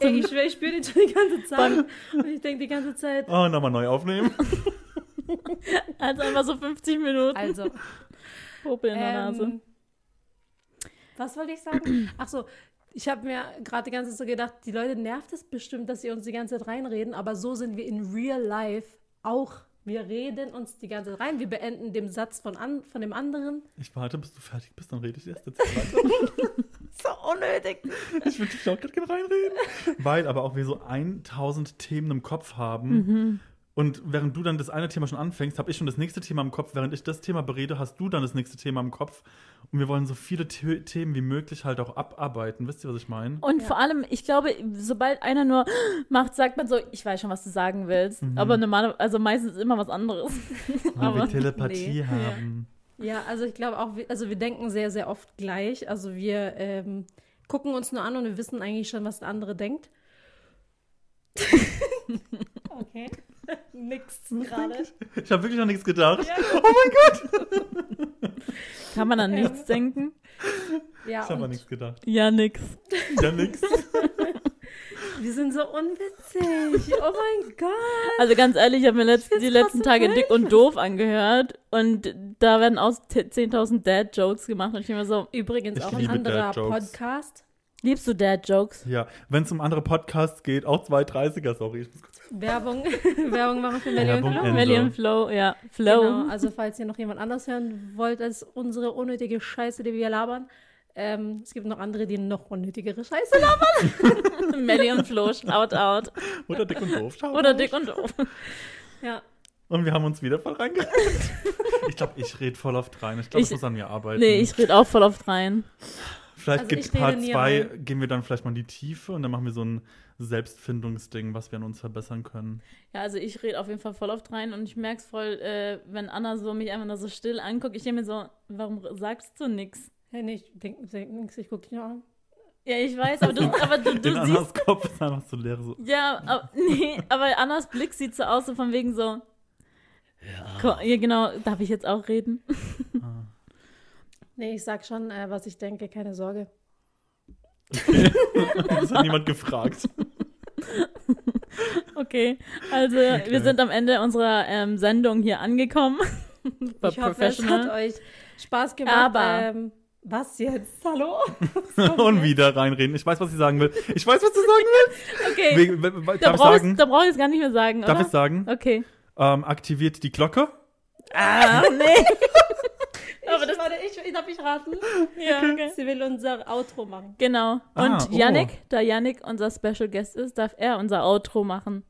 Ey, ich schwör, ich spüre den schon die ganze Zeit. Und ich denke die ganze Zeit... Oh, nochmal neu aufnehmen. Also einfach so 50 Minuten. Also, Popel in der Nase. ähm, was wollte ich sagen? Ach so, ich habe mir gerade die ganze Zeit so gedacht, die Leute nervt es bestimmt, dass sie uns die ganze Zeit reinreden, aber so sind wir in real life auch. Wir reden uns die ganze Zeit rein. Wir beenden den Satz von, an, von dem anderen. Ich warte, bis du fertig bist, dann rede ich erst jetzt weiter. So unnötig. Ich würde dich auch gerade gerne reinreden. Weil aber auch wir so 1000 Themen im Kopf haben. Mhm. Und während du dann das eine Thema schon anfängst, habe ich schon das nächste Thema im Kopf. Während ich das Thema berede, hast du dann das nächste Thema im Kopf. Und wir wollen so viele The Themen wie möglich halt auch abarbeiten. Wisst ihr, was ich meine? Und Ja. vor allem, ich glaube, sobald einer nur macht, sagt man so, ich weiß schon, was du sagen willst. Mhm. Aber normalerweise, also meistens immer was anderes. Weil Aber- wir Telepathie nee. haben. Ja, also ich glaube auch, wir- also wir denken sehr, sehr oft gleich. Also wir ähm, gucken uns nur an und wir wissen eigentlich schon, was der andere denkt. okay. Nix gerade. Ich habe wirklich noch nichts gedacht. Kann man an Ja. nichts denken? Ja, Ich habe an nichts gedacht. Ja, nix. Ja, nix. wir sind so unwitzig. Oh mein Gott. Also ganz ehrlich, ich habe mir letzt, die letzten Tage dick und doof angehört und da werden aus t- 10.000 Dad-Jokes gemacht und ich bin mir so, Übrigens Ich auch ein anderer. Podcast. Liebst du Dad-Jokes? Ja, wenn es um andere Podcasts geht, auch 230er, sorry. Ich muss kurz Werbung, Werbung machen für Melly und Werbung Flo. Ende. Melly und Flo, ja. Flow. Genau, also falls ihr noch jemand anders hören wollt als unsere unnötige Scheiße, die wir labern, ähm, es gibt noch andere, die noch unnötigere Scheiße labern. Melly und Flo, shout out. Oder dick und doof. Schau Oder dick und doof. Ja, Und wir haben uns wieder voll reingeredet. ich glaube, ich rede voll oft rein. Ich glaube, ich Ich- muss an mir arbeiten. Nee, ich rede auch voll oft rein. Vielleicht Also rede Part nie 2, rein. gehen wir dann vielleicht mal in die Tiefe und dann machen wir so ein Selbstfindungsding, was wir an uns verbessern können. Ja, also ich rede auf jeden Fall voll oft rein und ich merke es voll, äh, wenn Anna so mich einfach nur so still anguckt. Ich denke mir so, warum sagst du nix? hey, nee, ich denke denk nix, ich gucke dich nur an. Ja, ich weiß, aber du, aber du, In du siehst. Annas Kopf ist einfach so leer. So. Ja, aber, nee, aber Annas Blick sieht so aus, so von wegen so. Ja. Ja, genau, darf ich jetzt auch reden? Ah. Nee, ich sag schon, äh, was ich denke, keine Sorge. Das hat niemand gefragt. Okay, also wir sind am Ende unserer ähm, Sendung hier angekommen. Ich hoffe, es hat euch Spaß gemacht. Aber- Ähm, was jetzt? Hallo? und wieder reinreden. Ich weiß, was ich sagen will. Ich weiß, was du sagen willst. Okay, We- we- we- da Darf ich brauche ich, sagen? da brauch ich es gar nicht mehr sagen, Darf oder? ich sagen? Okay. Ähm, aktiviert die Glocke. Ah, nee. Aber das, warte, ich, darf ich raten? ja, okay. Sie will unser Outro machen. Genau. Und Ah, oh. Yannick, da Yannick unser Special Guest ist, darf er unser Outro machen.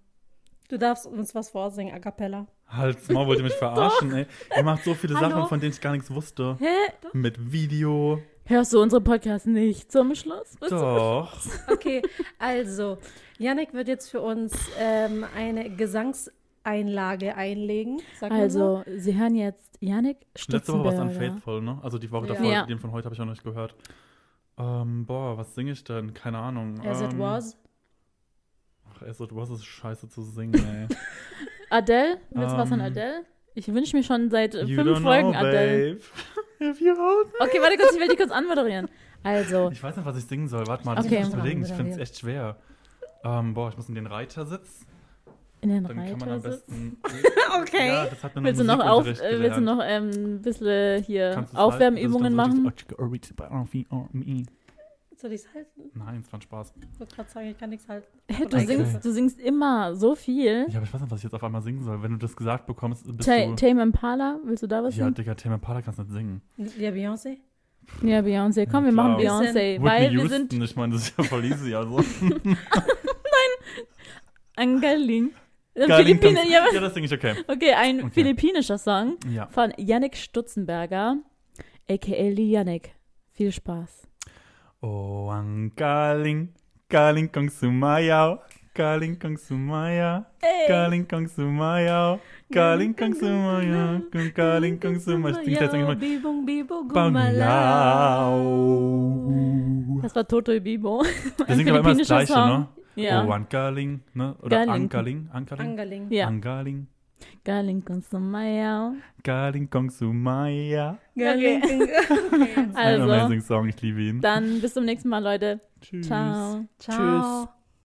Du darfst uns was vorsingen, a cappella. Halt's mal, wollt ihr mich verarschen, ey. Ihr macht so viele Hallo? Sachen, von denen ich gar nichts wusste. Hä? Mit Video. Hörst du unsere Podcast nicht zum Schluss? Bis zum- Doch. Okay, also, Yannick wird jetzt für uns ähm, eine Gesangseinlage einlegen. Sag mal so. Also, Sie hören jetzt Yannick Letzte Woche war es. Unfaithful, ne? Also die Woche Ja. davor, Ja. den von heute habe ich auch noch nicht gehört. Ähm, boah, was singe ich denn? Keine Ahnung. As it ähm, was. Ach, As it was ist scheiße zu singen, ey. Adele? Willst du was von Ähm, Adele? Ich wünsche mir schon seit äh, You fünf don't Folgen know, Adele. babe. If you hold me. Okay, warte kurz, ich will die kurz anmoderieren. Also, Ich weiß nicht, was ich singen soll. Warte mal, das Okay. muss ich überlegen. Ich finde es echt schwer. Ähm, boah, ich muss in den Reitersitz. In den Dann kann man am besten. Okay. Ja, das hat mir Willst du noch, auf, äh, willst du noch ähm, ein bisschen hier Aufwärmübungen machen? Soll ich es halten? Nein, es war ein Spaß. Ich wollte gerade sagen, ich kann nichts halten. Hä, du, Okay. singst, du singst immer so viel. Ja, aber ich weiß nicht, was ich jetzt auf einmal singen soll. Wenn du das gesagt bekommst, bist Ta du. Tame Impala, willst du da was Ja, singen? Digga, Thema Impala kannst du nicht singen. Ja, Beyoncé? Ja, Beyoncé. Komm, wir Ja, machen klar. Beyoncé, weil wir sind ich meine, das ist ja voll easy, also. Angeling. Äh, Geil, Philippine, kannst- ja, Ja, das singe ich okay. okay, ein Okay. philippinischer Song Ja. von Yannick Stutzenberger, a.k.a. Lee Yannick. Viel Spaß. Oh, ang galing, galing kong sumayaw. Galing Kong Sumaya. Ey. Galing Kong Sumaya. Galing Kong Sumaya. Galing Kong Sumaya. Ich jetzt eigentlich mal. Bibung, Bibo, Gumalau. Das war Toto Bibo. Der singt aber immer das Gleiche, Song. ne? Ja. Oh, Angaling, ne? Oder Galing. Angaling? Angaling? Angerling. Ja. Angaling. Galing Konsumaya. Galing Kong Sumaya. Okay. Ein Also, amazing Song, ich liebe ihn. dann bis zum nächsten Mal, Leute. Tschüss. Ciao. Ciao. Tschüss.